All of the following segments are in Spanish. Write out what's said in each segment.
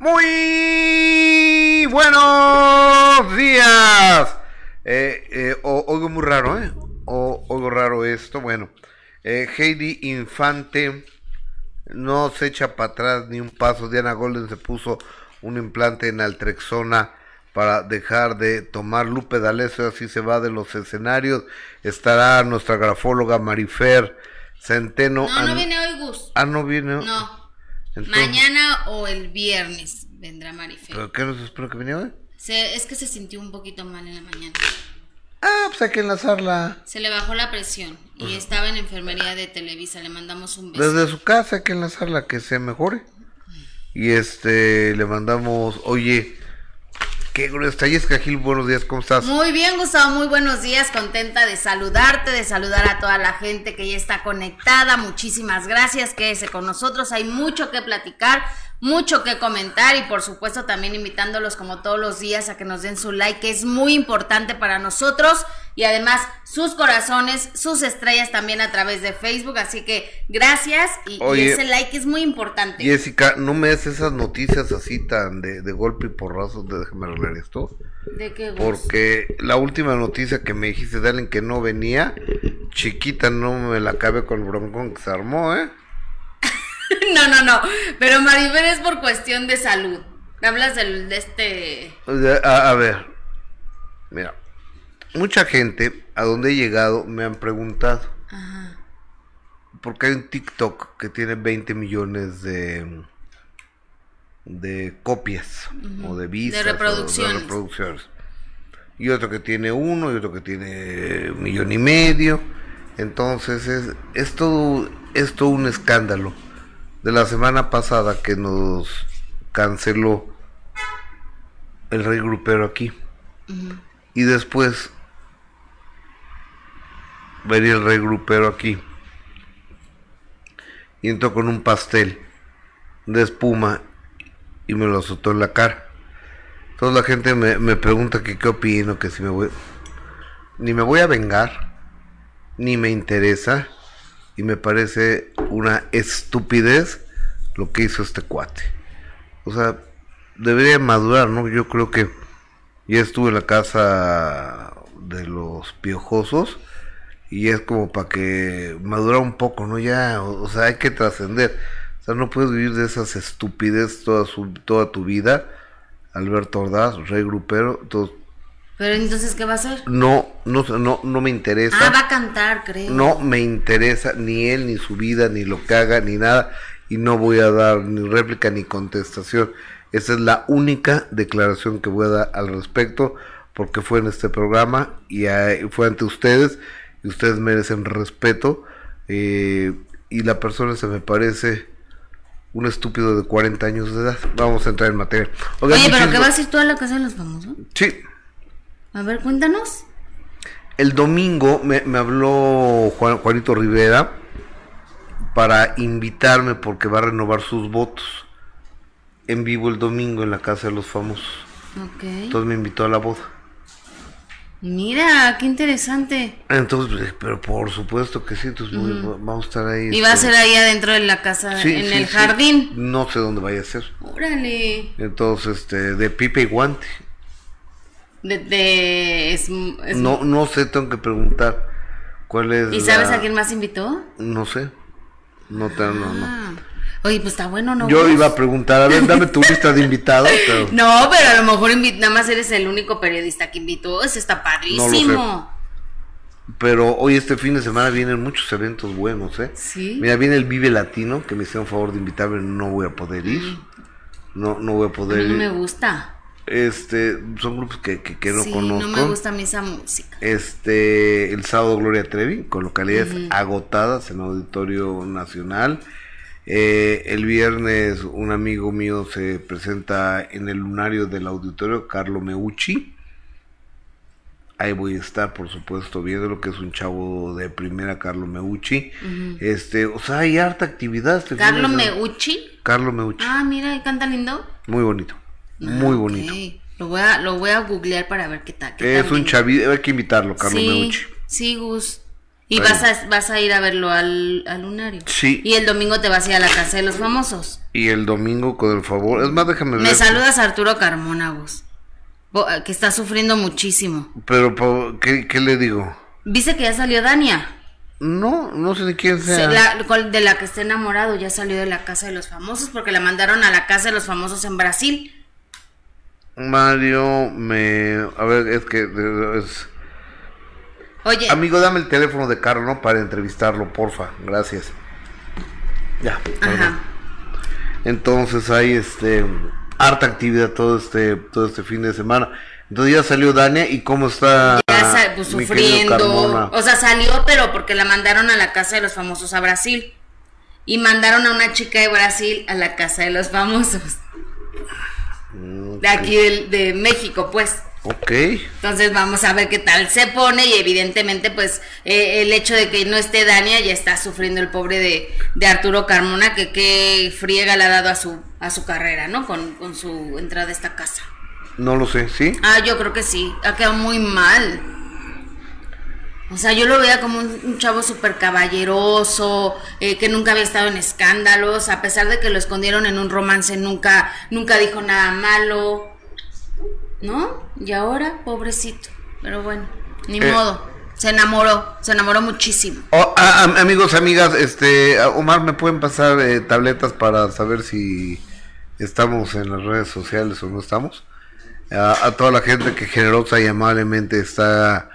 Muy buenos días. Eh, eh, oigo muy raro, ¿eh? O, oigo raro esto. Bueno, eh, Heidi Infante no se echa para atrás ni un paso. Diana Golden se puso un implante en altrexona para dejar de tomar Lupe D'Alessio, así se va de los escenarios. Estará nuestra grafóloga Marifer Centeno. No, no viene hoy, Gus. Ah, no viene. No. Mañana o el viernes vendrá Marifer. ¿Pero qué nos espero que venga hoy? es que se sintió un poquito mal en la mañana. Ah, pues hay que enlazarla. Se le bajó la presión y estaba en enfermería de Televisa. Le mandamos un beso. Desde su casa hay que enlazarla, que se mejore. Y este, le mandamos, oye, Qué Gil, buenos días, ¿cómo estás? Muy bien, Gustavo, muy buenos días. Contenta de saludarte, de saludar a toda la gente que ya está conectada. Muchísimas gracias, quédese con nosotros. Hay mucho que platicar mucho que comentar y por supuesto también invitándolos como todos los días a que nos den su like, que es muy importante para nosotros y además sus corazones, sus estrellas también a través de Facebook, así que gracias y, ese like es muy importante. Jessica, no me des esas noticias así tan de, golpe y porrazo, de déjame arreglar esto. ¿De qué? Porque la última noticia que me dijiste de alguien que no venía, chiquita, no me la cabe con el broncón que se armó, ¿eh? no, no, no. Pero Maribel es por cuestión de salud. Hablas del, de este. A, ver. Mira. Mucha gente a donde he llegado me han preguntado. Ajá. Porque hay un TikTok que tiene 20 millones de de copias o de vistas de reproducciones. de reproducciones. Y otro que tiene uno y otro que tiene un millón y medio. Entonces es, es todo es todo un escándalo de la semana pasada que nos canceló el rey grupero aquí. Y después venía el rey grupero aquí. Y entró con un pastel de espuma y me lo azotó en la cara. Toda la gente me, me pregunta que qué opino, que si me voy... Ni me voy a vengar, ni me interesa y me parece una estupidez lo que hizo este cuate. O sea, debería madurar, ¿no? Yo creo que ya estuve en la casa de los piojosos y es como para que madura un poco, ¿no? Ya, o, sea, hay que trascender. O sea, no puedes vivir de esas estupideces toda, su, toda tu vida. Alberto Ordaz, rey grupero, pero entonces, ¿qué va a hacer? No, no, no, no me interesa. Ah, va a cantar, creo. No me interesa ni él, ni su vida, ni lo que haga, ni nada. Y no voy a dar ni réplica ni contestación. Esa es la única declaración que voy a dar al respecto, porque fue en este programa y fue ante ustedes, y ustedes merecen respeto. Eh, y la persona se me parece un estúpido de 40 años de edad. Vamos a entrar en materia. Oye, pero ¿qué va a decir tú a la casa de los famosos? Sí. A ver, cuéntanos. El domingo me, habló Juan, Juanito Rivera para invitarme porque va a renovar sus votos en vivo el domingo en la casa de los famosos. Ok. Entonces me invitó a la boda. Mira, qué interesante. Entonces, pues, pero por supuesto que sí, entonces vamos a estar ahí. Y va a este, ser ahí adentro de la casa, en el jardín. No sé dónde vaya a ser. Órale. Entonces, este, de pipe y guante. De, No, no sé, tengo que preguntar cuál es. ¿Y sabes a quién más invitó? No sé. No, te, no, no. Ah. Oye, pues está bueno, ¿no? Yo iba a preguntar, a ver, dame tu lista de invitados. No, pero a lo mejor nada más eres el único periodista que invitó. Eso está padrísimo. Pero hoy este fin de semana vienen muchos eventos buenos, ¿eh? Sí. Mira, viene el Vive Latino, que me hicieron favor de invitarme, no voy a poder ir. Mm. No, no voy a poder a mí no me gusta. Este, son grupos que, que, no conozco. No me gusta a mí esa música. Este, el sábado Gloria Trevi, con localidades agotadas en Auditorio Nacional. Eh, el viernes un amigo mío se presenta en el lunario del auditorio, Carlo Meucci. Ahí voy a estar, por supuesto, viendo lo que es un chavo de primera, Carlo Meucci. Este, o sea, hay harta actividad. Este ¿Carlo Meucci? Carlo Meucci. Ah, mira, canta lindo. Muy bonito. Muy bonito. Lo voy, a, lo voy a googlear para ver qué tal. es un chavito, hay que invitarlo, Carlos sí, Meucci. Sí, Gus. Y vas a, vas a ir a verlo al, al lunario. Sí. Y el domingo te vas a ir a la casa de los famosos. Y el domingo, con el favor. Es más, déjame ver. Me saludas a Arturo Carmona, vos. Bo- Que está sufriendo muchísimo. Pero, ¿qué, qué le digo? Dice que ya salió Dania. No, no sé de quién Se- sea. la- de la que está enamorado. Ya salió de la casa de los famosos porque la mandaron a la casa de los famosos en Brasil. Mario, me. A ver, es que. es- Oye, Amigo, dame el teléfono de Carlos ¿no? para entrevistarlo, porfa. Gracias. Ya. ajá. Entonces hay este harta actividad todo este todo este fin de semana. Entonces ya salió Dania y cómo está Ya pues, sufriendo. O sea, salió, pero porque la mandaron a la casa de los famosos a Brasil. Y mandaron a una chica de Brasil a la casa de los famosos. De aquí de, México, pues. Ok. Entonces vamos a ver qué tal se pone y evidentemente pues eh, el hecho de que no esté Dania ya está sufriendo el pobre de, de Arturo Carmona que qué friega le ha dado a su, a su carrera, ¿no? Con, con su entrada a esta casa. No lo sé, ¿sí? Ah, yo creo que sí, ha quedado muy mal. O sea, yo lo veía como un, un chavo súper caballeroso, eh, que nunca había estado en escándalos, a pesar de que lo escondieron en un romance, nunca, nunca dijo nada malo, ¿no? Y ahora, pobrecito. Pero bueno, ni Eh. modo. Se enamoró, se enamoró muchísimo. Oh, ah, am- amigos, amigas, este, Omar, ¿me pueden pasar eh, tabletas para saber si estamos en las redes sociales o no estamos? A, a toda la gente que generosa y amablemente está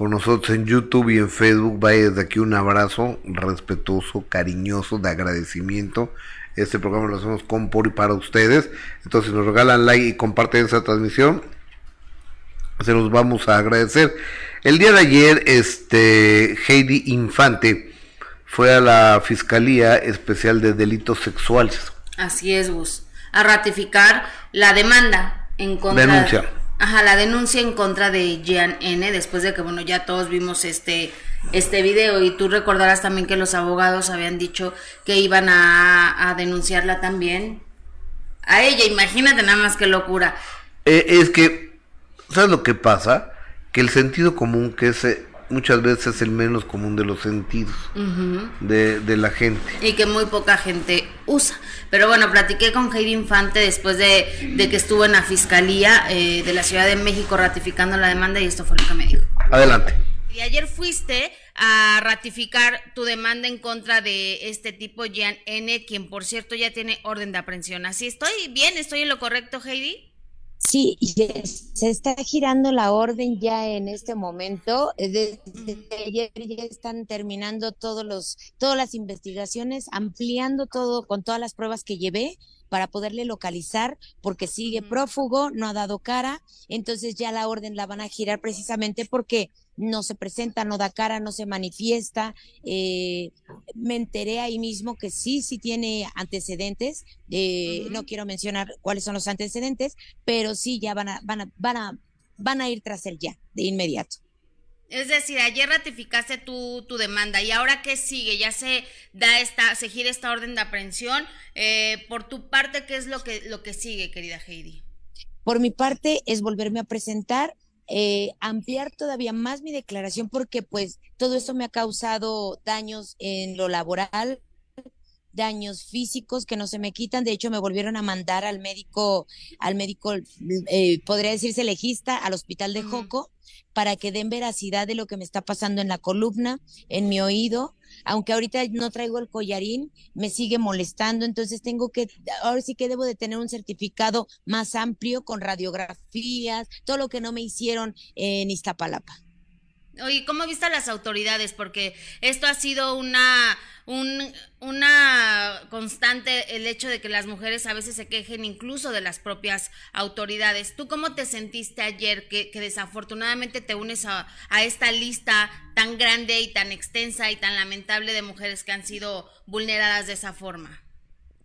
con nosotros en YouTube y en Facebook, vaya desde aquí un abrazo respetuoso, cariñoso, de agradecimiento. Este programa lo hacemos con, por y para ustedes. Entonces, si nos regalan like y comparten esa transmisión, se los vamos a agradecer. El día de ayer, este Heidi Infante fue a la Fiscalía Especial de Delitos Sexuales. Así es, Gus. A ratificar la demanda en contra. Denuncia. Ajá, la denuncia en contra de Jean N. Después de que, bueno, ya todos vimos este este video y tú recordarás también que los abogados habían dicho que iban a, a denunciarla también a ella. Imagínate nada más qué locura. Eh, es que, ¿sabes lo que pasa? Que el sentido común, que es eh, muchas veces es el menos común de los sentidos de, de la gente. y que muy poca gente usa. Pero bueno, platiqué con Heidi Infante después de, de que estuvo en la Fiscalía eh, de la Ciudad de México ratificando la demanda y esto fue lo que me dijo. Adelante. Y ayer fuiste a ratificar tu demanda en contra de este tipo, Jean N., quien por cierto ya tiene orden de aprehensión. ¿Así estoy bien? ¿Estoy en lo correcto, Heidi? Sí, se está girando la orden ya en este momento. Eh, Desde ayer ya están terminando todos los, todas las investigaciones, ampliando todo con todas las pruebas que llevé para poderle localizar, porque sigue prófugo, no ha dado cara, entonces ya la orden la van a girar precisamente porque no se presenta, no da cara, no se manifiesta. Eh, me enteré ahí mismo que sí, sí tiene antecedentes. eh. No quiero mencionar cuáles son los antecedentes, pero sí ya van a, van a, van a, van a ir tras él ya, de inmediato. Es decir, ayer ratificaste tu, tu demanda y ahora qué sigue, ya se da esta, se gira esta orden de aprehensión. Eh, por tu parte, ¿qué es lo que, lo que sigue, querida Heidi? Por mi parte, es volverme a presentar, eh, ampliar todavía más mi declaración, porque pues todo esto me ha causado daños en lo laboral, daños físicos que no se me quitan. De hecho, me volvieron a mandar al médico, al médico, eh, podría decirse legista, al hospital de. Joco, para que den veracidad de lo que me está pasando en la columna, en mi oído. Aunque ahorita no traigo el collarín, me sigue molestando, entonces tengo que, ahora sí que debo de tener un certificado más amplio con radiografías, todo lo que no me hicieron en Iztapalapa. Oye, ¿cómo viste a las autoridades? Porque esto ha sido una, un- una constante, el hecho de que las mujeres a veces se quejen incluso de las propias autoridades. ¿Tú cómo te sentiste ayer que, desafortunadamente te unes a, a esta lista tan grande y tan extensa y tan lamentable de mujeres que han sido vulneradas de esa forma?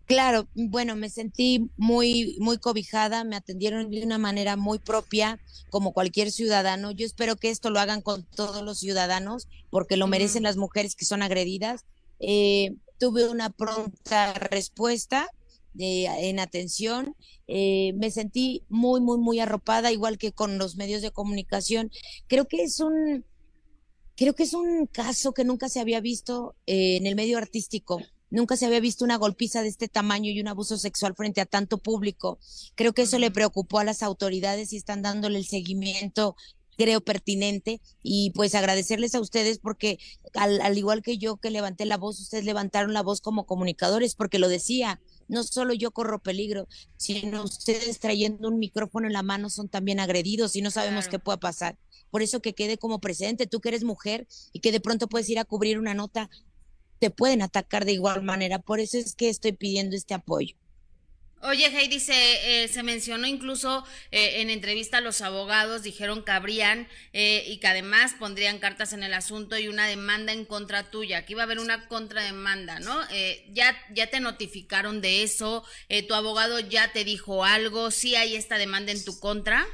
Claro, bueno, me sentí muy, muy cobijada, me atendieron de una manera muy propia, como cualquier ciudadano. Yo espero que esto lo hagan con todos los ciudadanos, porque lo merecen las mujeres que son agredidas. Eh, tuve una pronta respuesta de- en atención. Eh, me sentí muy, muy, muy arropada, igual que con los medios de comunicación. Creo que es un, creo que es un caso que nunca se había visto eh, en el medio artístico. Nunca se había visto una golpiza de este tamaño y un abuso sexual frente a tanto público. Creo que eso le preocupó a las autoridades y están dándole el seguimiento creo pertinente y pues agradecerles a ustedes porque al, al, igual que yo que levanté la voz, ustedes levantaron la voz como comunicadores porque lo decía, no solo yo corro peligro, sino ustedes trayendo un micrófono en la mano son también agredidos y no sabemos claro. qué pueda pasar. Por eso que quede como presente, tú que eres mujer y que de pronto puedes ir a cubrir una nota, te pueden atacar de igual manera. Por eso es que estoy pidiendo este apoyo. Oye, Heidi, se, eh, se mencionó incluso eh, en entrevista a los abogados, dijeron que habrían eh, y que además pondrían cartas en el asunto y una demanda en contra tuya, que iba a haber una contrademanda, ¿no? Eh, ya, ya te notificaron de eso, tu abogado ya te dijo algo, ¿sí hay esta demanda en tu contra?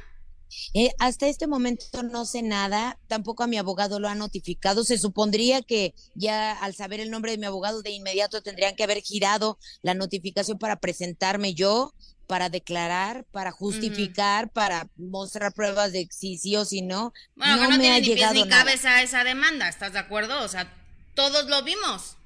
Eh, hasta este momento no sé nada, tampoco a mi abogado lo ha notificado. Se supondría que ya al saber el nombre de mi abogado de inmediato tendrían que haber girado la notificación para presentarme yo, para declarar, para justificar, uh -huh. para mostrar pruebas de si sí o si no. Bueno, no, no me tiene ha ni pies llegado ni nada. cabeza esa demanda, ¿estás de acuerdo? O sea, todos lo vimos.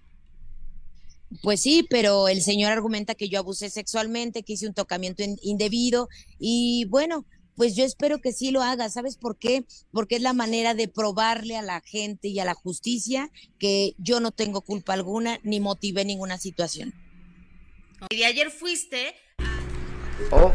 Pues sí, pero el señor argumenta que yo abusé sexualmente, que hice un tocamiento in- indebido y bueno, pues yo espero que sí lo haga. ¿Sabes por qué? Porque es la manera de probarle a la gente y a la justicia que yo no tengo culpa alguna ni motivé ninguna situación. Y de ayer fuiste Oh,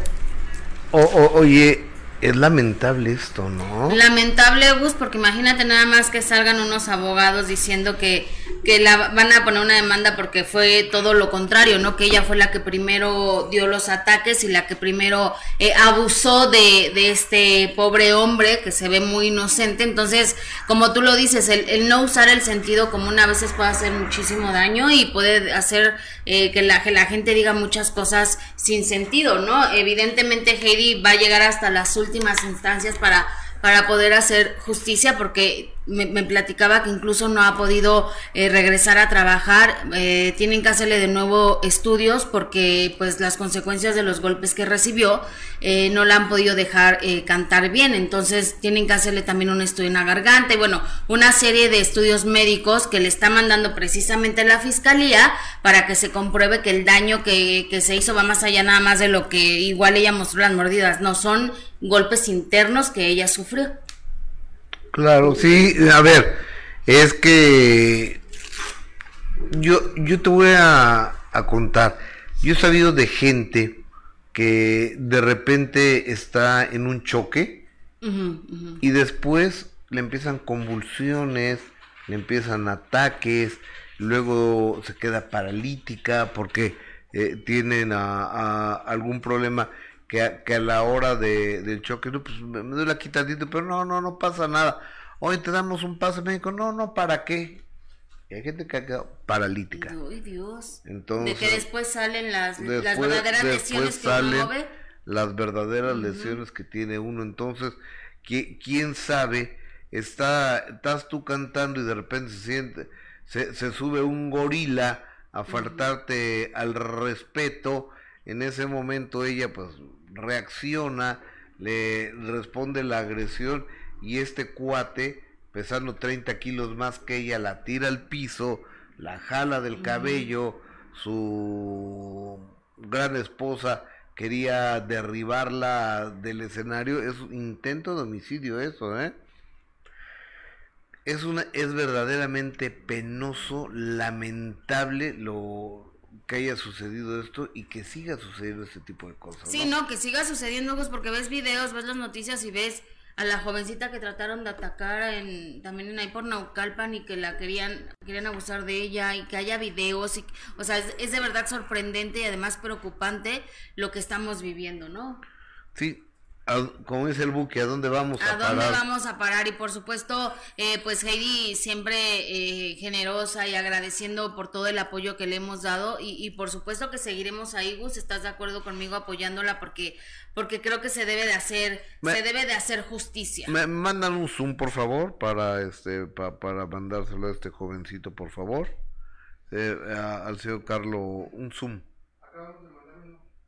oh, oh, oye, es lamentable esto, ¿no? Lamentable, Gus, porque imagínate nada más que salgan unos abogados diciendo que, que la van a poner una demanda porque fue todo lo contrario, ¿no? Que ella fue la que primero dio los ataques y la que primero eh, abusó de, de este pobre hombre que se ve muy inocente. Entonces, como tú lo dices, el, el no usar el sentido común a veces puede hacer muchísimo daño y puede hacer eh, que, la, que la gente diga muchas cosas sin sentido, ¿no? Evidentemente Heidi va a llegar hasta las últimas instancias para, para poder hacer justicia porque me, me platicaba que incluso no ha podido eh, regresar a trabajar, eh, tienen que hacerle de nuevo estudios porque pues las consecuencias de los golpes que recibió eh, no la han podido dejar eh, cantar bien, entonces tienen que hacerle también un estudio en la garganta y bueno, una serie de estudios médicos que le está mandando precisamente la fiscalía para que se compruebe que el daño que, que se hizo va más allá nada más de lo que igual ella mostró las mordidas, no son golpes internos que ella sufrió. Claro, sí, a ver, es que yo, yo te voy a, a contar, yo he sabido de gente que de repente está en un choque Uh -huh, uh -huh. y después le empiezan convulsiones, le empiezan ataques, luego se queda paralítica porque eh, tienen a, a algún problema que a, que a la hora de, del choque, no, pues me, me doy la quitadita, pero no, no, no pasa nada. Hoy te damos un pase médico, no, no, ¿para qué? Y hay gente que ha quedado paralítica. Ay, Dios. Entonces, de que después salen las, después, las verdaderas lesiones que uno ve. las verdaderas lesiones que tiene uno. Entonces, ¿qui- ¿quién sabe? Está, estás tú cantando y de repente se siente, se, se sube un gorila a faltarte al respeto. En ese momento ella pues reacciona, le responde la agresión y este cuate, pesando 30 kilos más que ella, la tira al piso, la jala del cabello, su gran esposa quería derribarla del escenario, es un intento de homicidio eso, ¿eh? Es una, es verdaderamente penoso, lamentable lo que haya sucedido esto y que siga sucediendo este tipo de cosas. Sí, no, que siga sucediendo, Gus, porque ves videos, ves las noticias y ves a la jovencita que trataron de atacar en, también en ahí por Naucalpan y que la querían, querían abusar de ella y que haya videos y, o sea, es, es de verdad sorprendente y además preocupante lo que estamos viviendo, ¿no? Sí, como dice el buque, ¿a dónde vamos a, ¿A dónde parar? vamos a parar? Y por supuesto, eh, pues Heidi siempre eh, generosa y agradeciendo por todo el apoyo que le hemos dado y, y por supuesto que seguiremos ahí, Gus, ¿estás de acuerdo conmigo apoyándola? Porque, porque creo que se debe de hacer, Me- se debe de hacer justicia. Me mandan un zoom, por favor, para este pa- para mandárselo a este jovencito, por favor. Eh, a- al señor Carlos, un zoom.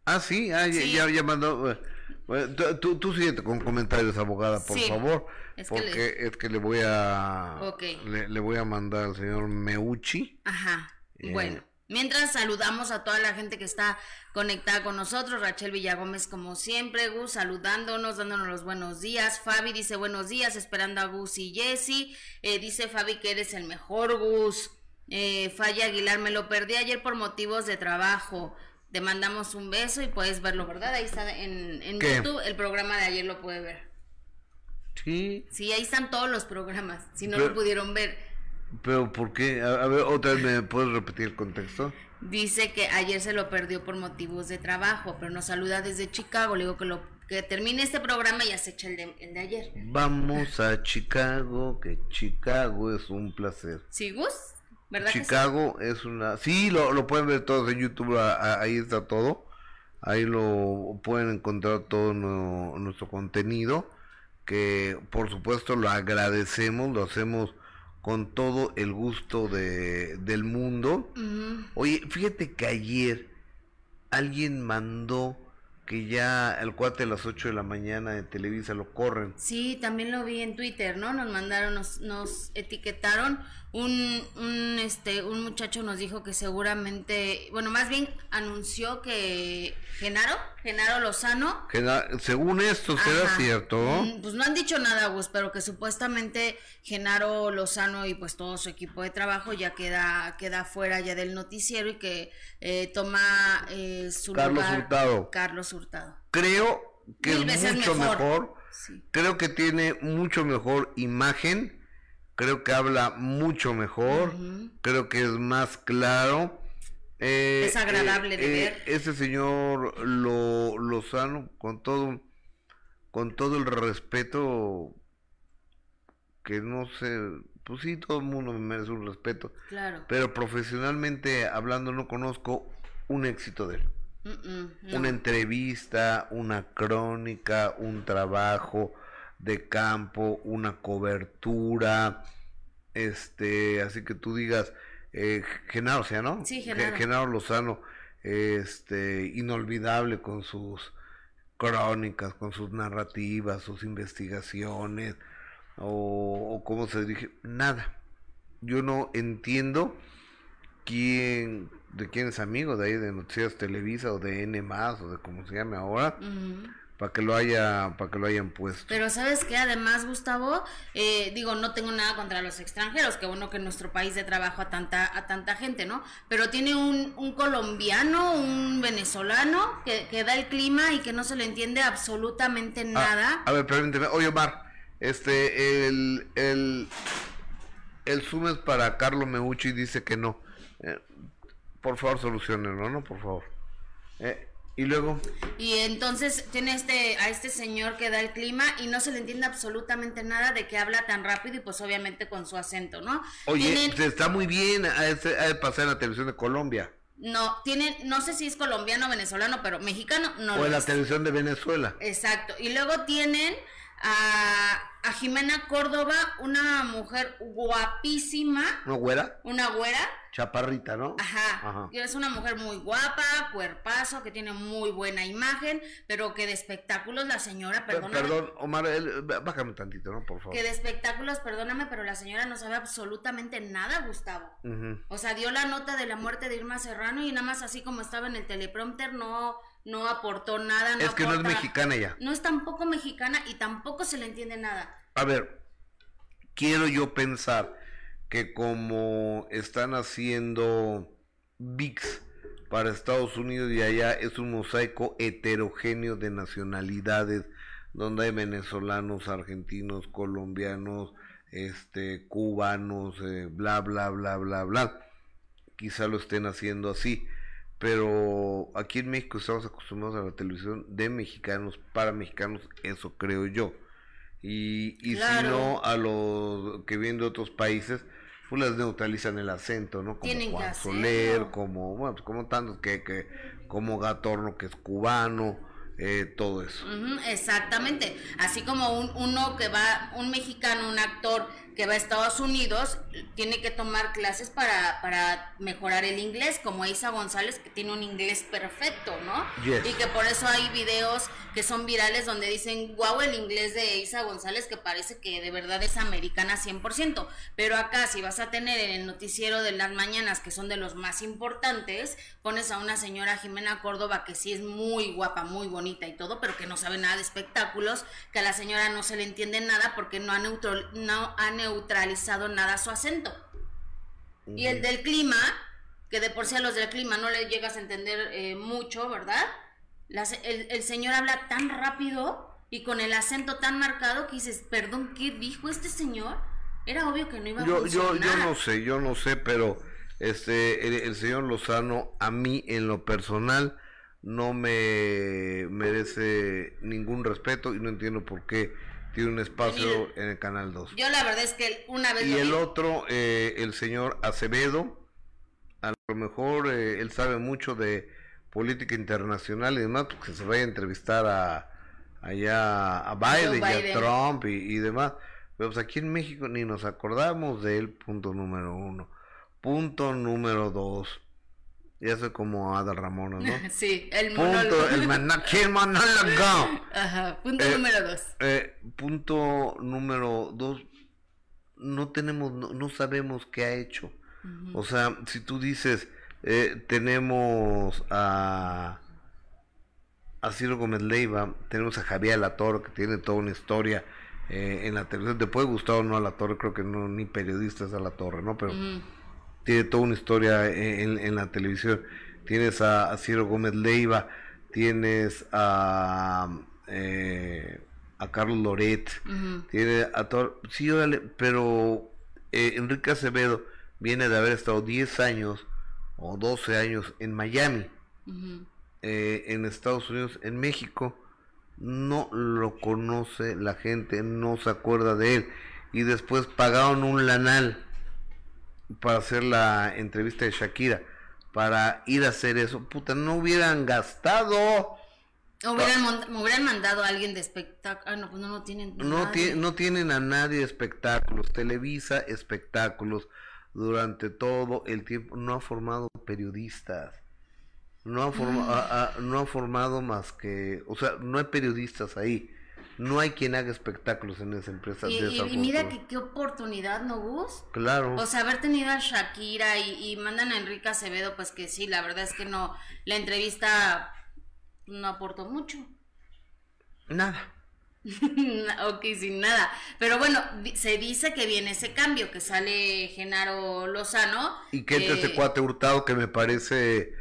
Ah, sí, ah, ya- Sí. Ya, ya mandó. Bueno, tú, tú, síguete con comentarios, abogada, por Sí, favor. es que porque le- es que le voy a. Le, le voy a mandar al señor Meucci. Ajá. Eh. Bueno, mientras saludamos a toda la gente que está conectada con nosotros, Rachel Villagómez como siempre, Gus saludándonos, dándonos los buenos días, Fabi dice buenos días, esperando a Gus y Jessy, Eh, dice Fabi que eres el mejor Gus, eh, Falla Aguilar, me lo perdí ayer por motivos de trabajo, te mandamos un beso y puedes verlo, ¿verdad? Ahí está en, en. YouTube, el programa de ayer lo puede ver. Sí. Sí, ahí están todos los programas, si no Pero- lo pudieron ver. Pero ¿por qué? A, a ver, otra vez me puedes repetir el contexto. Dice que ayer se lo perdió por motivos de trabajo, pero nos saluda desde Chicago. Le digo que lo que termine este programa y ya se echa el de, el de ayer. Vamos a Chicago, que Chicago es un placer. ¿Sí, Chicago es una... Sí, lo, lo pueden ver todos en YouTube, a- a- ahí está todo. Ahí lo pueden encontrar todo nu- nuestro contenido, que por supuesto lo agradecemos, lo hacemos con todo el gusto de, del mundo. Oye, fíjate que ayer alguien mandó que ya el cuate a las 8 de la mañana de Televisa lo corren. Sí, también lo vi en Twitter, ¿no? Nos mandaron, nos, nos etiquetaron. Un, un, este, un muchacho nos dijo que seguramente, bueno, más bien anunció que Genaro, Genaro Lozano, según esto será Ajá. cierto. Mm, Pues no han dicho nada, Gus, pero que supuestamente Genaro Lozano y pues todo su equipo de trabajo ya queda queda fuera ya del noticiero y que eh, toma eh, su Carlos lugar Hurtado. Carlos Creo que Mil es mucho mejor. mejor. Sí. Creo que tiene mucho mejor imagen. Creo que habla mucho mejor. Creo que es más claro. Eh, Es agradable de ver. Ese señor lo, Lozano, con todo, con todo el respeto que no sé, pues sí, todo el mundo me merece un respeto, Claro. pero profesionalmente hablando no conozco un éxito de él. Mm, mm, no. Una entrevista, una crónica, un trabajo de campo, una cobertura, este, así que tú digas, eh, Genaro, o sea, ¿no? Sí, Ge- Genaro. Genaro Lozano, este, inolvidable con sus crónicas, con sus narrativas, sus investigaciones, o, o cómo se dirige, nada. Yo no entiendo quién, de quién es amigo de ahí, de Noticias Televisa o de N o de como se llame ahora, para que lo haya, para que lo hayan puesto. Pero sabes que además, Gustavo, eh, digo, no tengo nada contra los extranjeros, que bueno que en nuestro país de trabajo a tanta, a tanta gente, ¿no? Pero tiene un, un colombiano, un venezolano que, que da el clima y que no se le entiende absolutamente Ah, nada. a ver, permíteme. Oye, Omar, este, el, el, el Zoom es para Carlos Meucci dice que no. Eh, por favor, solucionenlo, ¿no? Por favor. Eh, y luego, Y entonces tiene este, a este señor que da el clima y no se le entiende absolutamente nada de que habla tan rápido y pues obviamente con su acento, ¿no? oye, Tienen- está muy bien, ha de, ha de pasar en la televisión de Colombia. no, tienen, no sé si es colombiano o venezolano, pero mexicano no o en la televisión de Venezuela. Exacto. Y luego tienen a, a Jimena Córdoba, una mujer guapísima, ¿No, güera? una güera. Chaparrita, ¿no? Ajá. Ajá. Es una mujer muy guapa, cuerpazo, que tiene muy buena imagen, pero que de espectáculos la señora, Per- perdóname. Perdón, Omar, el- bájame tantito, ¿no? Por favor. Que de espectáculos, perdóname, pero la señora no sabe absolutamente nada, Gustavo. Ujú. O sea, dio la nota de la muerte de Irma Serrano y nada más así como estaba en el teleprompter, no, no aportó nada. No Es que no es mexicana ella. No es tampoco mexicana y tampoco se le entiende nada. A ver, quiero yo pensar que como están haciendo VIX para Estados Unidos y allá es un mosaico heterogéneo de nacionalidades, donde hay venezolanos, argentinos, colombianos, este, cubanos, eh, bla, bla, bla, bla, bla. Quizá lo estén haciendo así, pero aquí en México estamos acostumbrados a la televisión de mexicanos para mexicanos, eso creo yo. Y, y si no, a los que vienen de otros países, pues les neutralizan el acento, ¿no? Como Tienen Juan hacerlo. Soler, como, bueno, pues como tantos que, que, como Gatorno, que es cubano, eh, todo eso. exactamente. Así como un, uno que va, un mexicano, un actor que va a Estados Unidos, tiene que tomar clases para, para mejorar el inglés, como Isa González, que tiene un inglés perfecto, ¿no? Y que por eso hay videos que son virales donde dicen, wow, el inglés de Isa González, que parece que de verdad es americana 100%. Pero acá, si vas a tener en el noticiero de las mañanas, que son de los más importantes, pones a una señora Jimena Córdoba, que sí es muy guapa, muy bonita y todo, pero que no sabe nada de espectáculos, que a la señora no se le entiende nada porque no ha, neutro, no ha neutralizado nada su acento. Y el del clima, que de por sí a los del clima no le llegas a entender eh, mucho, ¿verdad? el, señor habla tan rápido y con el acento tan marcado que dices, perdón, ¿qué dijo este señor? Era obvio que no iba a yo, Yo, yo no sé, yo no sé, pero este el, señor Lozano a mí en lo personal no me merece ningún respeto y no entiendo por qué tiene un espacio en el Canal 2. Yo la verdad es que una vez... Y el otro, eh, el señor Acevedo, a lo mejor eh, él sabe mucho de política internacional y demás, porque se vaya a entrevistar a allá a Biden, y a Trump y, demás. Pero pues aquí en México ni nos acordamos de él, punto número uno. Punto número dos. Ya soy como Ada Ramona, ¿no? sí, el monólogo. Punto, el, monólogo. Ajá, punto eh, número dos. Eh, punto número dos. No tenemos, no, sabemos qué ha hecho. O sea, si tú dices, eh, tenemos a, a Ciro Gómez Leiva, tenemos a Javier Latorre, que tiene toda una historia eh, en la televisión. Te puede gustar o no a La Torre, creo que no, ni periodista es a La Torre, ¿no? Pero tiene toda una historia en, la televisión. Tienes a, Ciro Gómez Leiva, tienes a, eh, a Carlos Loret, tiene a todo. Sí, pero Enrique Acevedo viene de haber estado 10 años o 12 años en Miami, eh, en Estados Unidos, en México, no lo conoce la gente, no se acuerda de él. Y después pagaron un lanal para hacer la entrevista de Shakira, para ir a hacer eso. Puta, no hubieran gastado. Hubieran, hubieran mandado a alguien de espectáculo. Ah, no, pues no, no tienen. No, no tienen a nadie de espectáculos. Televisa espectáculos durante todo el tiempo no ha formado periodistas. No ha, mm. no ha formado más que, o sea, no hay periodistas ahí. No hay quien haga espectáculos en esa empresa. Y, y, mira que qué oportunidad, ¿no, Gus? Claro. O sea, haber tenido a Shakira y, y mandan a Enrique Acevedo, pues que sí, la verdad es que no, la entrevista no aportó mucho. Nada. ok, sin nada. Pero bueno, se dice que viene ese cambio, que sale Genaro Lozano. Y que entra este cuate hurtado que me parece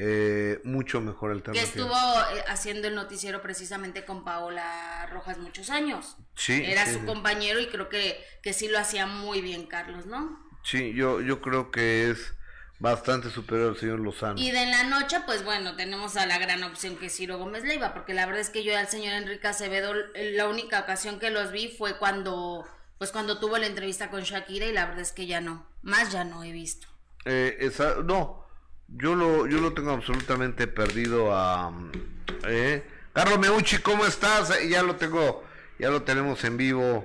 eh, mucho mejor el Que estuvo eh, haciendo el noticiero precisamente con Paola Rojas muchos años. Sí. Era su compañero y creo que, que sí lo hacía muy bien Carlos, ¿no? Sí, yo, yo creo que es bastante superior al señor Lozano. Y de la noche, pues bueno, tenemos a la gran opción que es Ciro Gómez Leiva, porque la verdad es que yo al señor Enrique Acevedo, la única ocasión que los vi fue cuando, pues cuando tuvo la entrevista con Shakira y la verdad es que ya no, más ya no he visto. Eh, esa, no, yo lo, yo lo tengo absolutamente perdido a... Eh, Carlos Meucci, ¿cómo estás? Eh, ya lo tengo, ya lo tenemos en vivo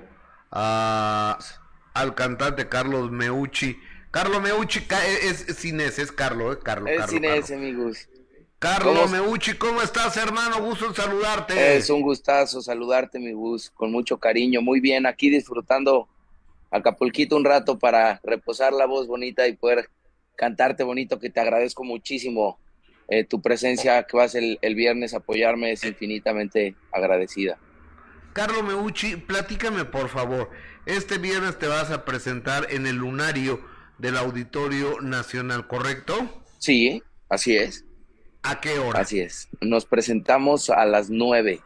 a, al cantante Carlos Meucci. Carlos Meucci es, es Inés, es Carlos, ¿eh? Carlos. Es Carlos, Inés, amigos. Carlos Meucci, ¿cómo estás, hermano? Gusto en saludarte. Es un gustazo saludarte, mi bus, con mucho cariño. Muy bien, aquí disfrutando Acapulquito un rato para reposar la voz bonita y poder cantarte bonito, que te agradezco muchísimo eh, tu presencia que vas el, el viernes a apoyarme, es infinitamente agradecida. Carlos Meucci, platícame por favor. Este viernes te vas a presentar en el Lunario del Auditorio Nacional, ¿correcto? Sí, así es. ¿A qué hora? Así es. Nos presentamos a las nueve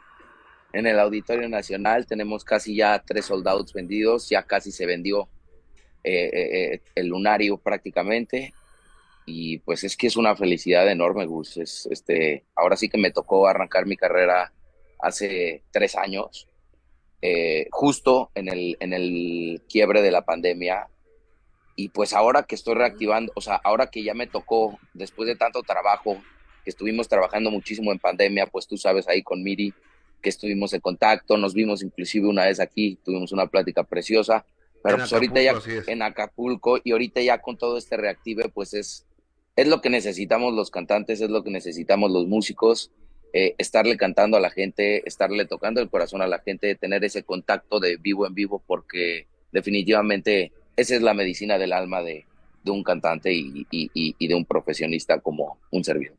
en el Auditorio Nacional. Tenemos casi ya tres soldados vendidos, ya casi se vendió eh, eh, eh, el lunario prácticamente. Y pues es que es una felicidad enorme, Gus. Es, este, ahora sí que me tocó arrancar mi carrera hace tres años, justo en el, en el quiebre de la pandemia. Y pues ahora que estoy reactivando, o sea, ahora que ya me tocó, después de tanto trabajo, que estuvimos trabajando muchísimo en pandemia, pues tú sabes ahí con Miri, que estuvimos en contacto, nos vimos inclusive una vez aquí, tuvimos una plática preciosa, pero pues ahorita ya en Acapulco y ahorita ya con todo este reactive, pues es, es lo que necesitamos los cantantes, es lo que necesitamos los músicos, eh, estarle cantando a la gente, estarle tocando el corazón a la gente, tener ese contacto de vivo en vivo, porque definitivamente esa es la medicina del alma de, de un cantante y, y, y, de un profesionista como un servidor.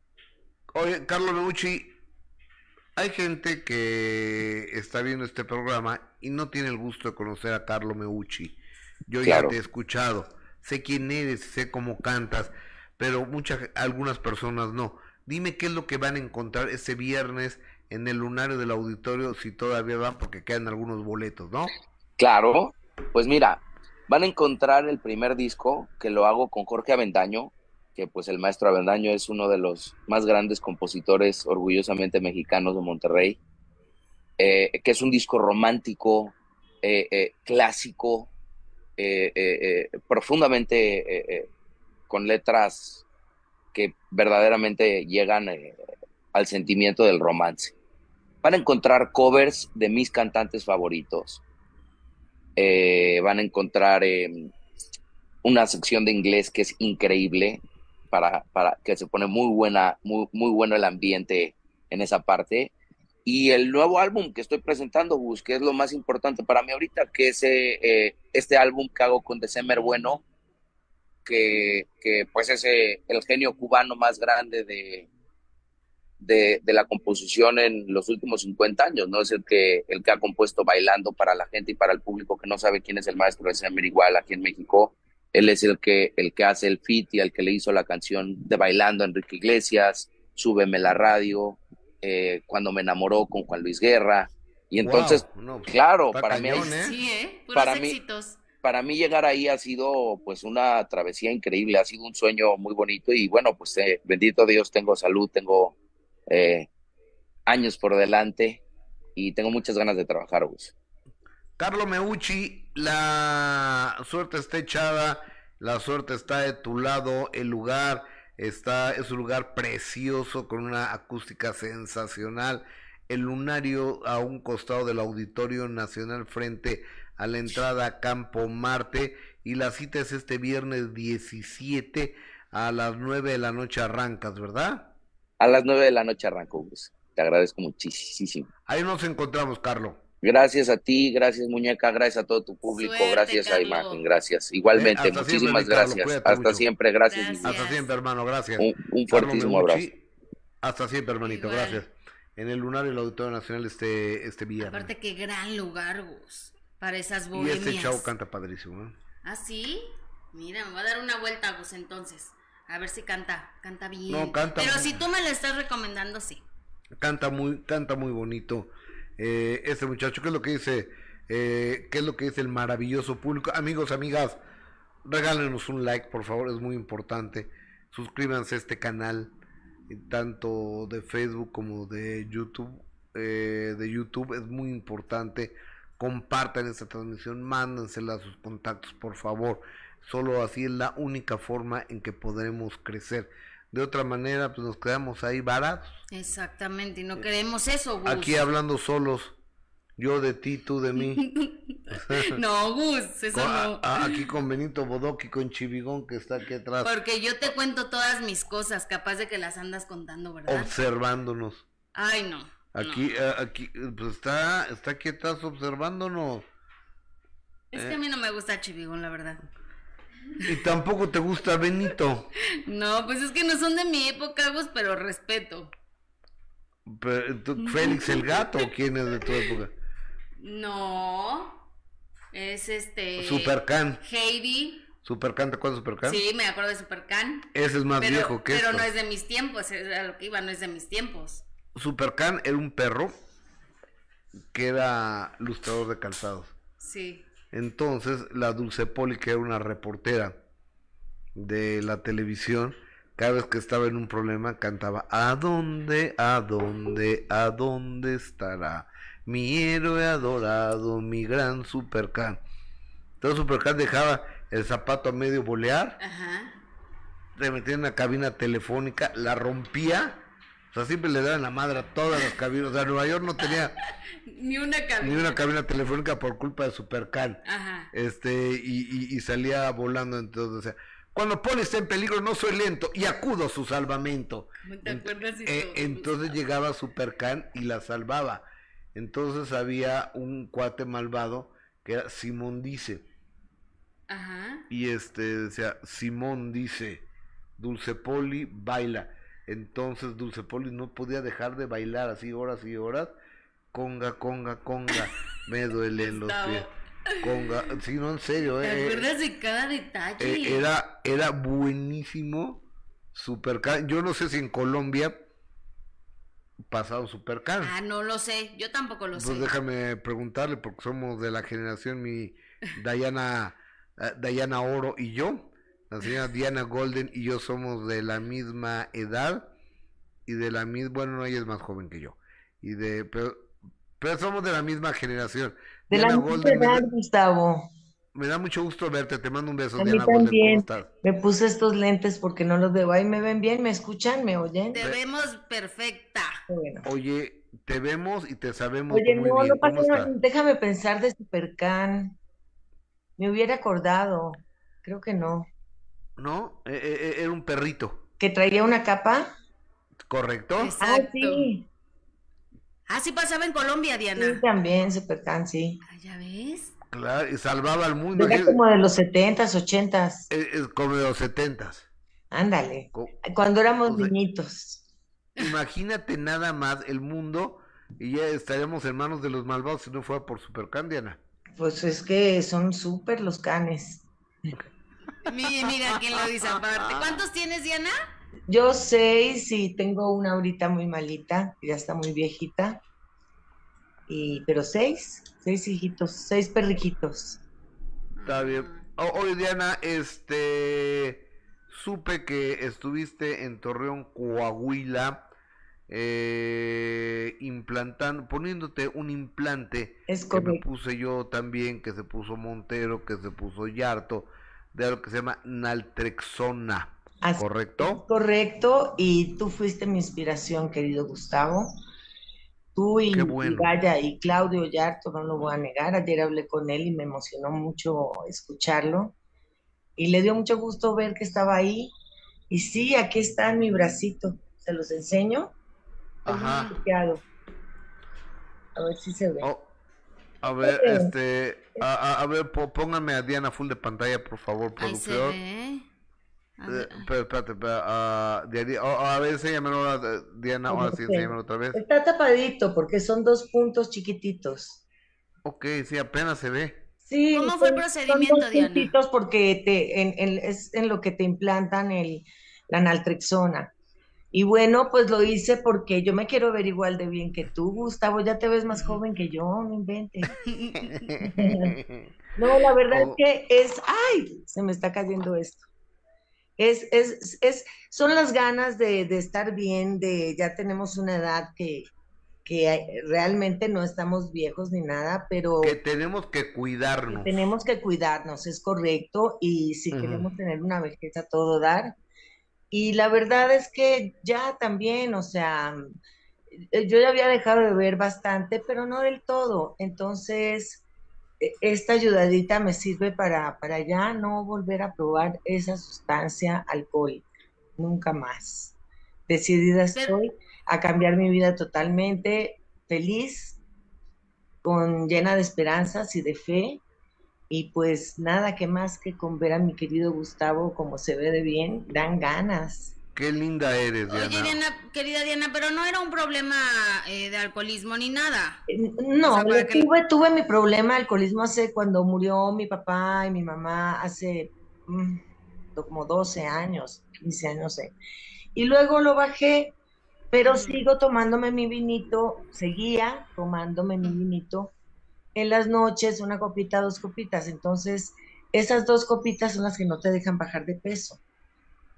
Oye, Carlos Meucci, hay gente que está viendo este programa y no tiene el gusto de conocer a Carlo Meucci. Yo ya te he escuchado, sé quién eres, sé cómo cantas, pero muchas, algunas personas no. Dime qué es lo que van a encontrar ese viernes en el lunario del auditorio, si todavía van, porque quedan algunos boletos, ¿no? Claro, pues mira, van a encontrar el primer disco que lo hago con Jorge Avendaño, que pues el maestro Avendaño es uno de los más grandes compositores orgullosamente mexicanos de Monterrey, eh, que es un disco romántico, eh, eh, clásico, profundamente con letras que verdaderamente llegan al sentimiento del romance. Van a encontrar covers de mis cantantes favoritos. van a encontrar una sección de inglés que es increíble para, para que se pone muy buena, muy, muy bueno el ambiente en esa parte. Y el nuevo álbum que estoy presentando, Gus, que es lo más importante para mí ahorita, que es eh, este álbum que hago con December Bueno, que, que pues es eh, el genio cubano más grande de, de, de, la composición en los últimos 50 años, ¿no? Es el que, el que ha compuesto Bailando para la gente y para el público que no sabe quién es el maestro de December igual aquí en México él es el que, el que hace el fit y el que le hizo la canción de Bailando a Enrique Iglesias, Súbeme la radio, eh, Cuando me enamoró con Juan Luis Guerra. Y entonces, pues, claro, para mí, ¿eh? para mí, para mí llegar ahí ha sido pues una travesía increíble, ha sido un sueño muy bonito y bueno, pues eh, bendito Dios, tengo salud, tengo años por delante y tengo muchas ganas de trabajar, Gus. Carlo Meucci, la suerte está echada, la suerte está de tu lado, el lugar está, es un lugar precioso con una acústica sensacional. El lunario a un costado del Auditorio Nacional frente a la entrada a Campo Marte y la cita es este viernes 17 a las 9 de la noche arrancas, ¿verdad? A las 9 de la noche arranco, Te agradezco muchísimo. Ahí nos encontramos, Carlos. Gracias a ti, gracias muñeca, gracias a todo tu público, gracias a Imagen, gracias. Igualmente, eh, muchísimas gracias. hasta siempre, gracias. Hasta siempre, hermano, gracias. Un, fuertísimo abrazo. Hasta siempre, hermanito, gracias. En el lunar y el Auditorio Nacional este, este viernes. Aparte, qué gran lugar, Gus, para esas bohemias. Y este chavo canta padrísimo, ¿eh? ¿Ah, sí? Mira, me voy a dar una vuelta, Gus, entonces. A ver si canta, canta bien. No, canta Pero si tú me lo estás recomendando, sí. Canta muy, canta muy bonito eh, este muchacho. ¿Qué es lo que dice? Eh, ¿Qué es lo que dice el maravilloso público? Amigos, amigas, regálenos un like, por favor, es muy importante. Suscríbanse a este canal, tanto de Facebook como de YouTube. Eh, de YouTube es muy importante. Compartan esta transmisión, mándensela a sus contactos, por favor. Solo así es la única forma en que podremos crecer. De otra manera, pues nos quedamos ahí varados. Exactamente, y no queremos eso, Gus. Aquí hablando solos, yo de ti, tú de mí. no, Gus, eso no. aquí con Benito Bodoki, con Chivigón, que está aquí atrás. Porque yo te cuento todas mis cosas, capaz de que las andas contando, ¿verdad? Observándonos. Ay, no. Aquí, eh, aquí, pues está, está aquí observándonos. Es que a mí no me gusta Chivigón, la verdad. Y tampoco te gusta Benito. No, pues es que no son de mi época, Gus, pero respeto. ¿Félix el gato o quién es de tu época? No. Es este. Supercan. Heidi. Supercan, ¿te acuerdas de Supercan? Sí, me acuerdo de Supercan. Ese es más viejo que Pero no es de mis tiempos, era lo que iba, no es de mis tiempos. Supercan era un perro que era lustrador de calzados. Sí. Entonces, la Dulce Poli, que era una reportera de la televisión, cada vez que estaba en un problema cantaba ¿A dónde, a dónde, a dónde estará mi héroe adorado, mi gran Supercan? Entonces Supercan dejaba el zapato a medio bolear, Ajá. le metía en una cabina telefónica, la rompía O sea, siempre le daban la madre a todas las cabinas. O sea, Nueva York no tenía ni una cabina. Ni una cabina telefónica por culpa de Supercan. Ajá. Este, y, y, salía volando entonces, o sea, cuando pones en peligro no soy lento y acudo a su salvamento. ¿Te acuerdas eh, entonces llegaba Supercan y la salvaba. Entonces había un cuate malvado que era Simón Dice. Ajá. Y este decía, Simón dice, Dulce Poli baila. Entonces Dulce Poli no podía dejar de bailar así horas y horas. Conga, conga, conga, me duelen los pies. Conga, sí, no, en serio. ¿Te eh, acuerdas de cada detalle? Eh, era, era buenísimo. Supercar. Yo no sé si en Colombia pasado Supercar. Ah, no lo sé. Yo tampoco lo pues sé. déjame preguntarle, porque somos de la generación, mi Diana, eh, Diana Oro y yo. La señora Diana Golden y yo somos de la misma edad y de la misma, bueno, ella es más joven que yo. Y de, pero, pero somos de la misma generación. De la misma edad, Gustavo. Me da mucho gusto verte, te mando un beso, A Diana también. Me puse estos lentes porque no los veo. Ahí me ven bien, me escuchan, me oyen. Te vemos perfecta. Oye, te vemos y te sabemos Oye, muy no, bien. no pasa nada. Déjame pensar de Supercan. Me hubiera acordado. Creo que no. ¿No? E, e, e, era un perrito. ¿Que traía una capa? ¿Correcto? Ah, sí. Ah, sí pasaba en Colombia, Diana. Sí, también, Supercan, sí. Ah, ¿ya ves? Claro, y salvaba al mundo. Era como de los setentas, ochentas. Es, como de los setentas. Ándale, cuando éramos niñitos. Imagínate nada más el mundo y ya estaríamos en manos de los malvados si no fuera por Supercan, Diana. Pues es que son súper los canes. Mira, mira quién lo dice aparte. ¿Cuántos tienes, Diana? Yo seis y tengo una ahorita muy malita, ya está muy viejita. Y, pero seis, seis hijitos, seis perrijitos. Está bien. Oye, Diana, este, supe que estuviste en Torreón, Coahuila, eh, implantando, poniéndote un implante. Es que me puse yo también, que se puso Montero, que se puso Yarto de algo que se llama naltrexona. ¿Correcto? correcto, y tú fuiste mi inspiración, querido Gustavo. Tú y, Gaya y Claudio Yarto, no lo voy a negar. Ayer hablé con él y me emocionó mucho escucharlo. Y le dio mucho gusto ver que estaba ahí. Y sí, aquí está en mi bracito. ¿Se los enseño? Ajá. A ver si se ve. Oh, a ver, este, a, a, ver, póngame a Diana full de pantalla, por favor, productor. Ahí se ve. Eh, pero, espérate, a, a ver, enséñamelo, Diana, ahora sí, enséñamelo otra vez. Está tapadito porque son dos puntos chiquititos. Ok, sí, apenas se ve. Sí, ¿Cómo fue el procedimiento, son dos Diana? Puntitos porque te, en, en, es en lo que te implantan el, la naltrexona. Y bueno, pues lo hice porque yo me quiero ver igual de bien que tú, Gustavo. Ya te ves más joven que yo, no inventes. no, la verdad es oh. que es, ay, se me está cayendo esto. Es, es, es, son las ganas de, de estar bien, de ya tenemos una edad que, que realmente no estamos viejos ni nada, pero... Que tenemos que cuidarnos. tenemos que cuidarnos, es correcto, y si queremos tener una vejez a todo dar, y la verdad es que ya también, o sea, eh, yo ya había dejado de ver bastante, pero no del todo. Entonces, e, esta ayudadita me sirve para, para ya no volver a probar esa sustancia alcohólica, nunca más. Decidida estoy a cambiar mi vida totalmente, feliz, con llena de esperanzas y de fe, y pues nada que más que con ver a mi querido Gustavo como se ve de bien, dan ganas. Qué linda eres, Diana. Oye, Diana, querida Diana, pero no era un problema eh, de alcoholismo ni nada. Eh, no, tuve, tuve mi problema de alcoholismo hace cuando murió mi papá y mi mamá, hace mm, como 12 años, 15 años, no sé. Y luego lo bajé, pero sigo tomándome mi vinito, seguía tomándome mi vinito en las noches una copita, dos copitas. Entonces, esas dos copitas son las que no te dejan bajar de peso.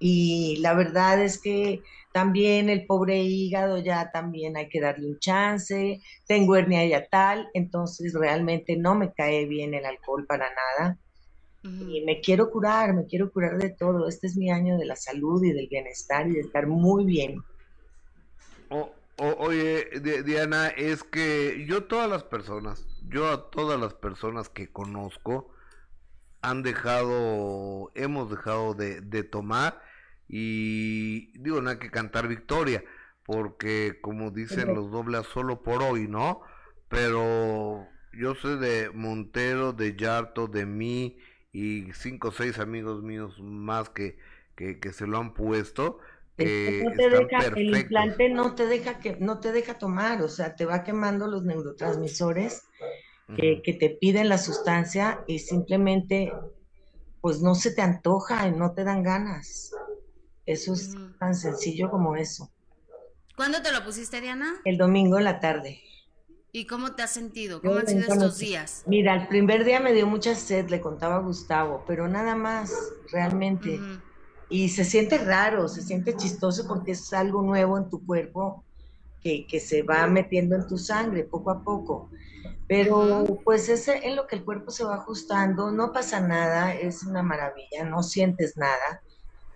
Y la verdad es que también el pobre hígado ya también hay que darle un chance. Tengo hernia ya tal, entonces realmente no me cae bien el alcohol para nada. Y me quiero curar, me quiero curar de todo. Este es mi año de la salud y del bienestar y de estar muy bien. oye, Diana, es que yo todas las personas, yo a todas las personas que conozco han dejado, hemos dejado de, de tomar y digo, nada que cantar victoria, porque como dicen los dobles solo por hoy, ¿no? Pero yo sé de Montero, de Yarto, de mí y cinco o seis amigos míos más que, que, se lo han puesto. Eh, no te deja, el implante no te deja que no te deja tomar, o sea, te va quemando los neurotransmisores que, que te piden la sustancia y simplemente pues no se te antoja y no te dan ganas. Eso es tan sencillo como eso. ¿Cuándo te lo pusiste, Diana? El domingo en la tarde. ¿Y cómo te has sentido? ¿Cómo han sido estos días? Mira, el primer día me dio mucha sed, le contaba a Gustavo, pero nada más, realmente. Y se siente raro, se siente chistoso porque es algo nuevo en tu cuerpo que, que se va metiendo en tu sangre poco a poco. Pero pues es en lo que el cuerpo se va ajustando, no pasa nada, es una maravilla, no sientes nada,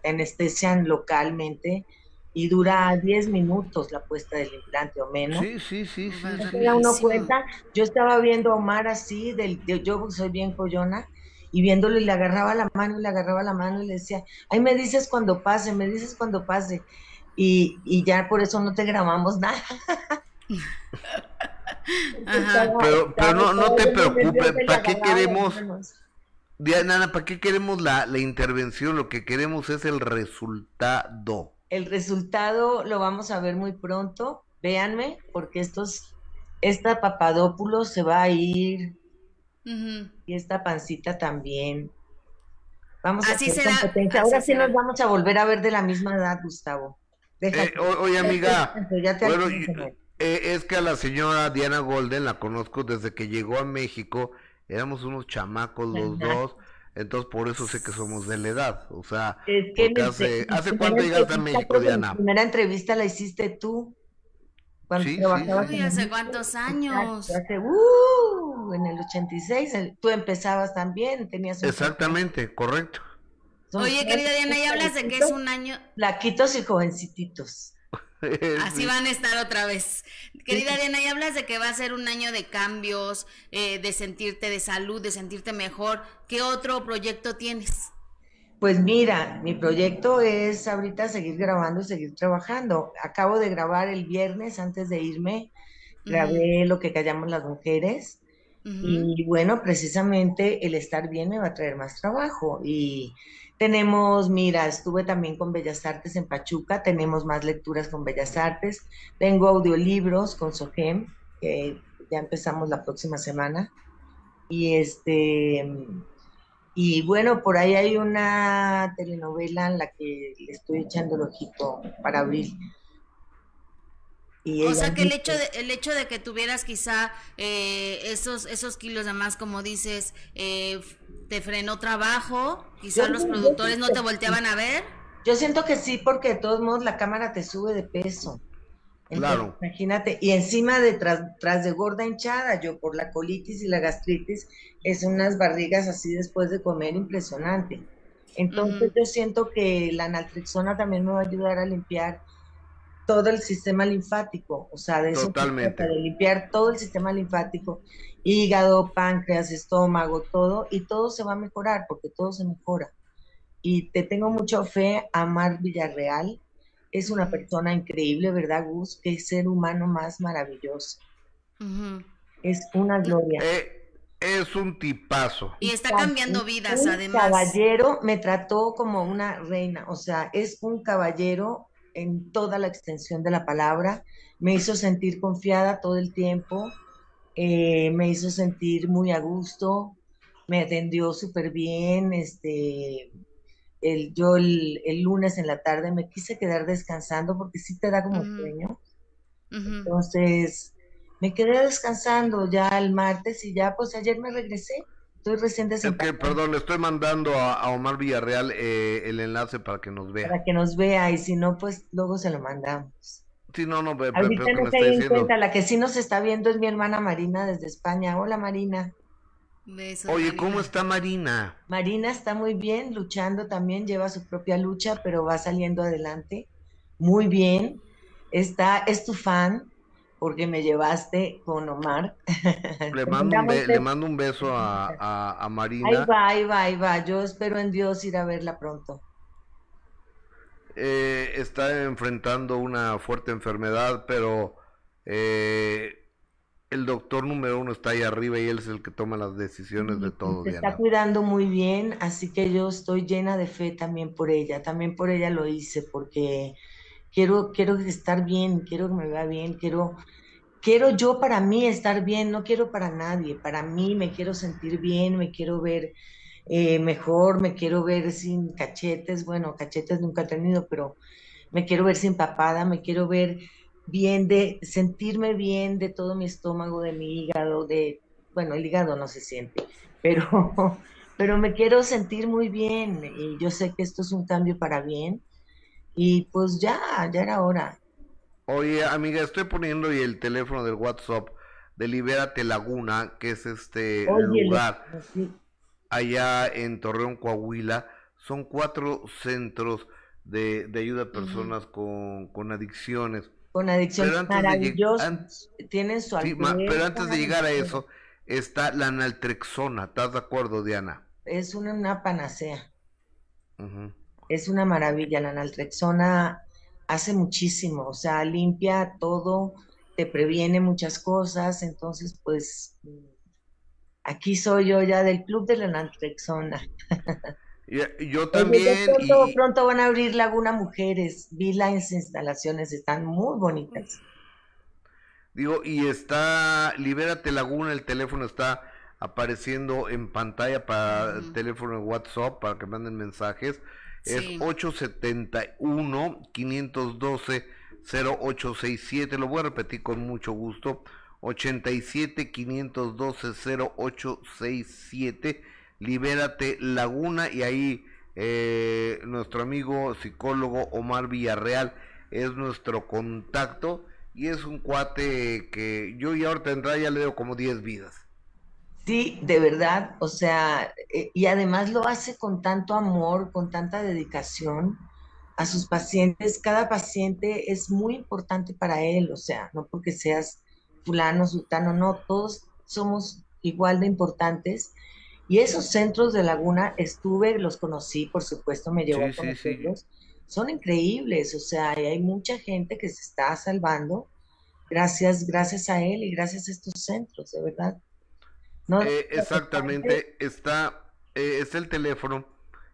te anestesian localmente y dura 10 minutos la puesta del implante o menos. Sí, sí, sí. sí, uno cuenta, yo estaba viendo a Omar así, del, yo soy bien coyona, y viéndolo y le agarraba la mano y le agarraba la mano y le decía, ay, me dices cuando pase, me dices cuando pase. Y, y ya por eso no te grabamos nada. Pero, pero no, no te preocupes, ¿para qué queremos? Diana, ¿para qué queremos la, la intervención? Lo que queremos es el resultado. El resultado lo vamos a ver muy pronto. Véanme, porque estos, esta papadópulo se va a ir. Y esta pancita también. Vamos a hacer competencia. Ahora sí nos vamos a volver a ver de la misma edad, Gustavo. Eh, oye, amiga. Eh, es que a la señora Diana Golden la conozco desde que llegó a México. Éramos unos chamacos los dos. Entonces, por eso sé que somos de la edad. O sea, hace, ¿hace cuánto llegaste a México, Diana? La primera entrevista la hiciste tú. Cuando sí, trabajabas sí, ¿Hace cuántos años? Hace, uh, en el 86. tú empezabas también, tenías Exactamente, correcto. Oye, querida Diana, ya hablas de que es un año. Laquitos y jovencititos. Así van a estar otra vez. Querida Diana, y hablas de que va a ser un año de cambios, eh, de sentirte de salud, de sentirte mejor. ¿Qué otro proyecto tienes? Pues mira, mi proyecto es ahorita seguir grabando y seguir trabajando. Acabo de grabar el viernes antes de irme, grabé lo que callamos las mujeres. Y bueno, precisamente el estar bien me va a traer más trabajo. Y tenemos, mira, estuve también con Bellas Artes en Pachuca, tenemos más lecturas con Bellas Artes, tengo audiolibros con Sogem, que ya empezamos la próxima semana. Y este y bueno, por ahí hay una telenovela en la que le estoy echando el ojito para abril o sea que el hecho de, el hecho de que tuvieras quizá eh, esos esos kilos de más como dices eh, te frenó trabajo quizá los productores no te volteaban a ver. Yo siento que sí porque de todos modos la cámara te sube de peso claro. imagínate y encima de tras, de gorda hinchada yo por la colitis y la gastritis es unas barrigas así después de comer impresionante. Entonces yo siento que la naltrexona también me va a ayudar a limpiar todo el sistema linfático, o sea, de eso de limpiar todo el sistema linfático, hígado, páncreas, estómago, todo, y todo se va a mejorar, porque todo se mejora. Y te tengo mucha fe a Mar Villarreal, es una persona increíble, ¿verdad, Gus? Qué ser humano más maravilloso. Es una gloria. Eh, es un tipazo. Y está cambiando vidas, además. Caballero me trató como una reina, o sea, es un caballero en toda la extensión de la palabra, me hizo sentir confiada todo el tiempo, eh, me hizo sentir muy a gusto, me atendió súper bien, este, el, yo el, lunes en la tarde me quise quedar descansando porque sí te da como sueño, entonces me quedé descansando ya el martes y ya pues ayer me regresé Estoy recién perdón, le estoy mandando a, Omar Villarreal eh, el enlace para que nos vea. Para que nos vea, y si no, pues luego se lo mandamos. Sí, no, no, Ahorita no se en cuenta, la que sí nos está viendo es mi hermana Marina desde España. Hola, Marina. Oye, ¿cómo está Marina? Marina está muy bien, luchando también, lleva su propia lucha, pero va saliendo adelante. Muy bien. está, es tu fan, porque me llevaste con Omar. Le mando, un, le mando un beso a, a, Marina. Ahí va, ahí va, ahí va. Yo espero en Dios ir a verla pronto. Eh, está enfrentando una fuerte enfermedad, pero eh, el doctor número uno está ahí arriba y él es el que toma las decisiones de todo. Se está cuidando muy bien, así que yo estoy llena de fe también por ella. También por ella lo hice, porque quiero, quiero estar bien, quiero que me vea bien, quiero, quiero yo para mí estar bien, no quiero para nadie. Para mí me quiero sentir bien, me quiero ver eh, mejor, me quiero ver sin cachetes, bueno, cachetes nunca he tenido, pero me quiero ver sin papada, me quiero ver bien de sentirme bien de todo mi estómago, de mi hígado, de, bueno, el hígado no se siente, pero, pero me quiero sentir muy bien y yo sé que esto es un cambio para bien y pues ya, ya era hora. Oye, amiga, estoy poniendo y el teléfono del WhatsApp de Libérate Laguna, que es este lugar allá en Torreón, Coahuila. Son cuatro centros de, ayuda a personas con, con adicciones con adicción maravillosos, tienen su sí, Pero antes de llegar a eso, está la naltrexona, ¿estás de acuerdo, Diana? Es una, panacea. Es una maravilla, la naltrexona hace muchísimo, o sea, limpia todo, te previene muchas cosas, entonces, pues, aquí soy yo ya del club de la naltrexona. Yo también. Pronto, van a abrir Laguna Mujeres. Vi las instalaciones, están muy bonitas. Digo, y está, Libérate Laguna, el teléfono está apareciendo en pantalla para el teléfono de WhatsApp para que manden mensajes. Es 871-512-0867. Lo voy a repetir con mucho gusto. 87-512-0867 Libérate Laguna y ahí eh, nuestro amigo psicólogo Omar Villarreal es nuestro contacto y es un cuate que yo ya tendrá ya le doy como 10 vidas. Sí, de verdad, o sea, eh, y además lo hace con tanto amor, con tanta dedicación a sus pacientes. Cada paciente es muy importante para él, o sea, no porque seas fulano, sultano, no, todos somos igual de importantes y esos centros de Laguna estuve, los conocí, por supuesto, me llevó a conocerlos. Son increíbles, o sea, hay mucha gente que se está salvando gracias, gracias a él y gracias a estos centros, de verdad. No, eh, exactamente, está, eh, es el teléfono,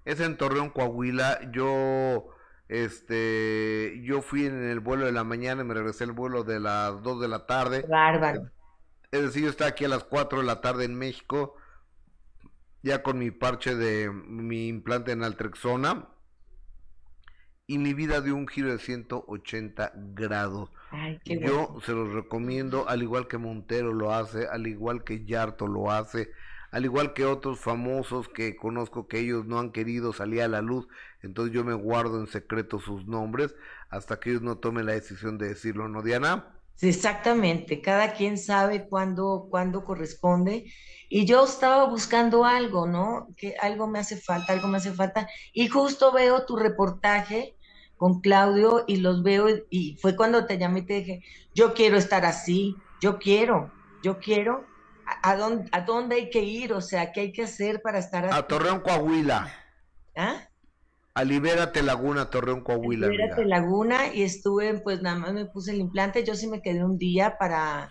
es en Torreón, Coahuila. Yo, este, yo fui en el vuelo de la mañana y me regresé el vuelo de las 2 de la tarde. Bárbaro. Es decir, yo estaba aquí a las 4 de la tarde en México ya con mi parche de mi implante en Altrexona y mi vida de un giro de 180 grados. Yo se los recomiendo, al igual que Montero lo hace, al igual que Yarto lo hace, al igual que otros famosos que conozco que ellos no han querido salir a la luz, entonces yo me guardo en secreto sus nombres hasta que ellos no tomen la decisión de decirlo, ¿no, Diana? Exactamente, cada quien sabe cuándo, cuándo corresponde. Y yo estaba buscando algo, ¿no? Que algo me hace falta, algo me hace falta. Y justo veo tu reportaje con Claudio y los veo y fue cuando te llamé y te dije, yo quiero estar así, yo quiero, yo quiero. ¿A, dónde, ¿A dónde hay que ir? O sea, ¿qué hay que hacer para estar así? A Torreón, Coahuila. ¿Ah? A Libérate Laguna, Torreón, Coahuila. Libérate Laguna y estuve, pues nada más me puse el implante, yo sí me quedé un día para,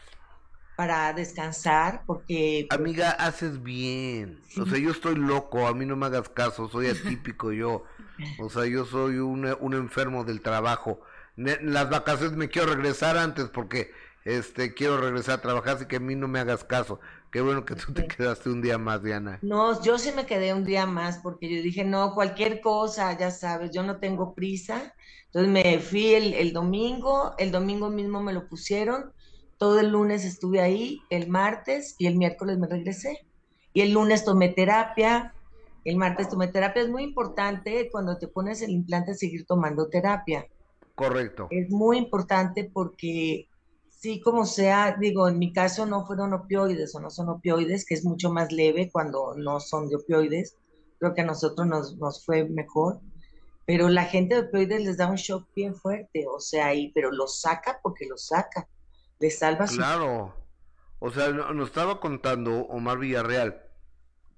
para descansar, porque... Amiga, haces bien. O sea, yo estoy loco, a mí no me hagas caso, soy atípico yo. O sea, yo soy un, un enfermo del trabajo. Las vacaciones me quiero regresar antes porque este quiero regresar a trabajar, así que a mí no me hagas caso. Qué bueno que tú te quedaste un día más, Diana. No, yo sí me quedé un día más porque yo dije, no, cualquier cosa, ya sabes, yo no tengo prisa. Entonces me fui el, domingo, el domingo mismo me lo pusieron, todo el lunes estuve ahí, el martes y el miércoles me regresé. Y el lunes tomé terapia, el martes tomé terapia. Es muy importante cuando te pones el implante seguir tomando terapia. Correcto. Es muy importante porque sí, como sea, digo, en mi caso no fueron opioides o no son opioides, que es mucho más leve cuando no son de opioides. Creo que a nosotros nos, nos fue mejor. Pero la gente de opioides les da un shock bien fuerte, o sea, y, pero lo saca porque lo saca, le salva su... Claro, o sea, nos estaba contando Omar Villarreal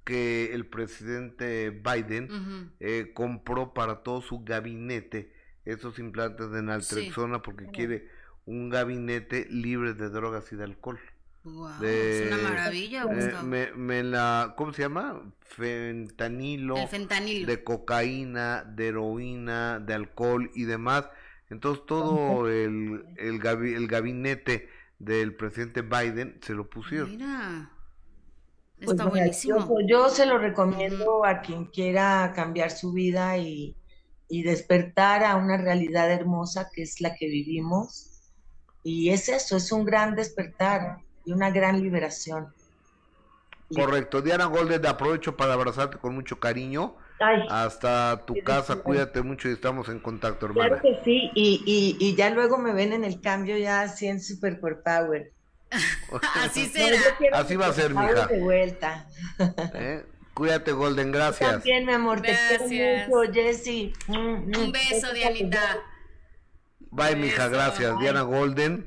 que el presidente Biden eh, compró para todo su gabinete esos implantes de naltrexona porque quiere un gabinete libre de drogas y de alcohol. Wow, es una maravilla, eh, me, la, ¿Cómo se llama? Fentanilo. fentanilo. De cocaína, de heroína, de alcohol y demás. Entonces todo el, el, el gabinete del presidente Biden se lo pusieron. Mira. Pues Está buenísimo. Yo, se lo recomiendo a quien quiera cambiar su vida y, y despertar a una realidad hermosa que es la que vivimos. Y es eso, es un gran despertar y una gran liberación. Correcto. Diana Golden, aprovecho para abrazarte con mucho cariño. Hasta tu casa, cuídate mucho y estamos en contacto, hermana. Claro que sí, y, y, ya luego me ven en el cambio ya así en Super Power. Así será. así va a ser, mija. De vuelta. ¿Eh? Cuídate, Golden, gracias. también, mi amor, te quiero mucho, Jessy. Mm, mm. Un beso, Dianita. Bye, mija, gracias. Diana Golden.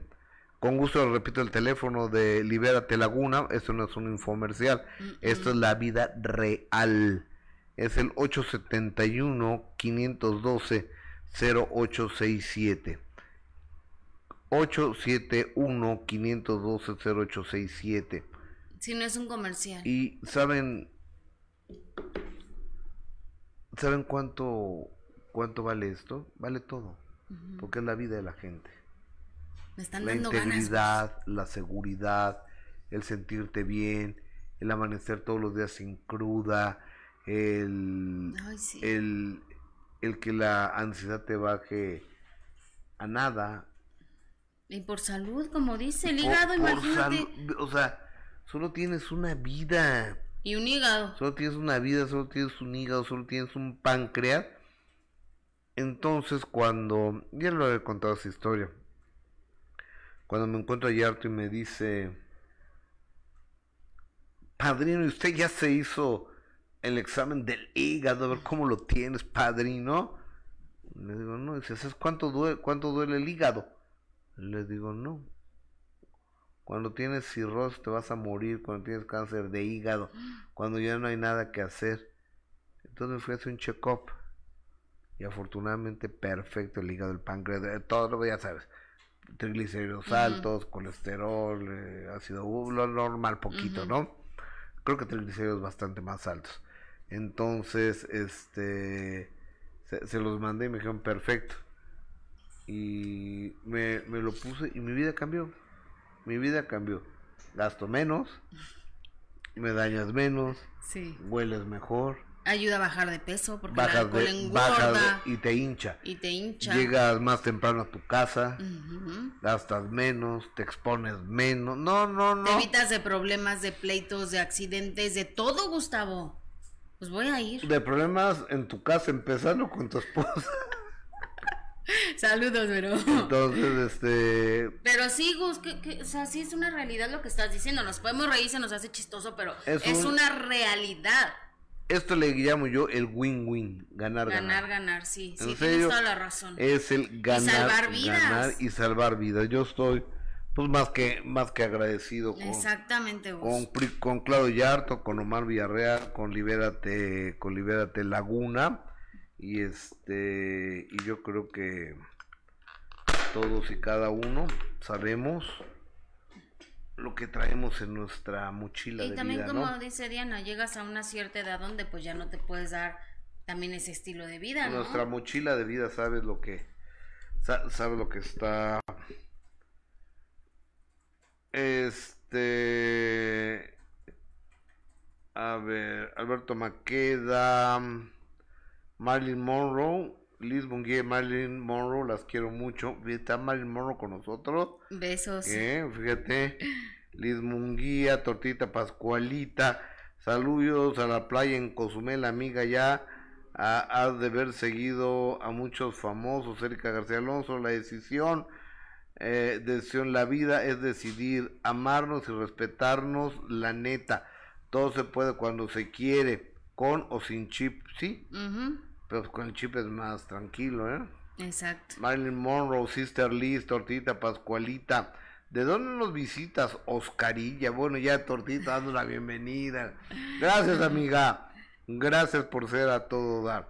Con gusto repito el teléfono de Libérate Laguna. Esto no es un infomercial. Esto es la vida real. Es el 871-512-0867. 871-512-0867. Si no es un comercial. Y saben, ¿saben cuánto, cuánto vale esto? Vale todo. Porque es la vida de la gente la integridad, la seguridad, el sentirte bien, el amanecer todos los días sin cruda, el, el, el que la ansiedad te baje a nada. Y por salud, como dice el hígado, imagínate. o sea, solo tienes una vida. Y un hígado. Solo tienes una vida, solo tienes un hígado, solo tienes un páncreas. Entonces, cuando. Ya lo he contado esa historia. Cuando me encuentro a Yarto y me dice, padrino, ¿y usted ya se hizo el examen del hígado? A ver cómo lo tienes, padrino. Le digo, no. Dice, ¿sabes cuánto duele, cuánto duele el hígado? Le digo, no. Cuando tienes cirrosis te vas a morir, cuando tienes cáncer de hígado, cuando ya no hay nada que hacer. Entonces me fui a hacer un check-up. Y afortunadamente perfecto el hígado, el páncreas, todo lo ya sabes triglicéridos altos, colesterol, eh, ácido lo normal poquito, ¿no? Creo que triglicéridos bastante más altos. Entonces, este, se, los mandé y me dijeron perfecto. Y me, me lo puse y mi vida cambió. Mi vida cambió. Gasto menos, me dañas menos, sí. hueles mejor Ayuda a bajar de peso porque el alcohol engorda. y te hincha. Y te hincha. Llegas más temprano a tu casa, gastas menos, te expones menos. No, no, no. Te evitas de problemas, de pleitos, de accidentes, de todo, Gustavo. Pues voy a ir. De problemas en tu casa, empezando con tu esposa. Saludos, pero. Entonces, este. Pero sí, Gus, que, o sea, sí es una realidad lo que estás diciendo. Nos podemos reír, se nos hace chistoso, pero es una realidad. Esto le llamo yo el win-win, ganar, ganar. Ganar, ganar, sí. sí, tienes toda la razón. Es el ganar, y salvar vidas. ganar y salvar vidas. Yo estoy, pues más que, más que agradecido con, Exactamente, con, con Claudio Yarto, con Omar Villarreal, con Libérate, con Libérate Laguna. Y este, y yo creo que todos y cada uno sabemos lo que traemos en nuestra mochila. Y también como dice Diana, llegas a una cierta edad donde pues ya no te puedes dar también ese estilo de vida. ¿no? Nuestra mochila de vida sabes lo que sabes lo que está este a ver Alberto Maqueda Marilyn Monroe Liz Bungie, Marilyn Monroe, las quiero mucho. Está Marilyn Monroe con nosotros. Besos. ¿Eh? Fíjate. Liz Munguía, Tortita Pascualita. Saludos a la playa en Cozumel, amiga ya. Has de haber seguido a muchos famosos. Erika García Alonso, la decisión. Eh, decisión, la vida es decidir amarnos y respetarnos, la neta. Todo se puede cuando se quiere, con o sin chip, ¿sí? Pero con el chip es más tranquilo, ¿eh? Exacto. Marilyn Monroe, Sister Liz, Tortita Pascualita. ¿De dónde nos visitas? Oscarilla. Bueno, ya Tortita dando la bienvenida. Gracias, amiga. Gracias por ser a todo dar.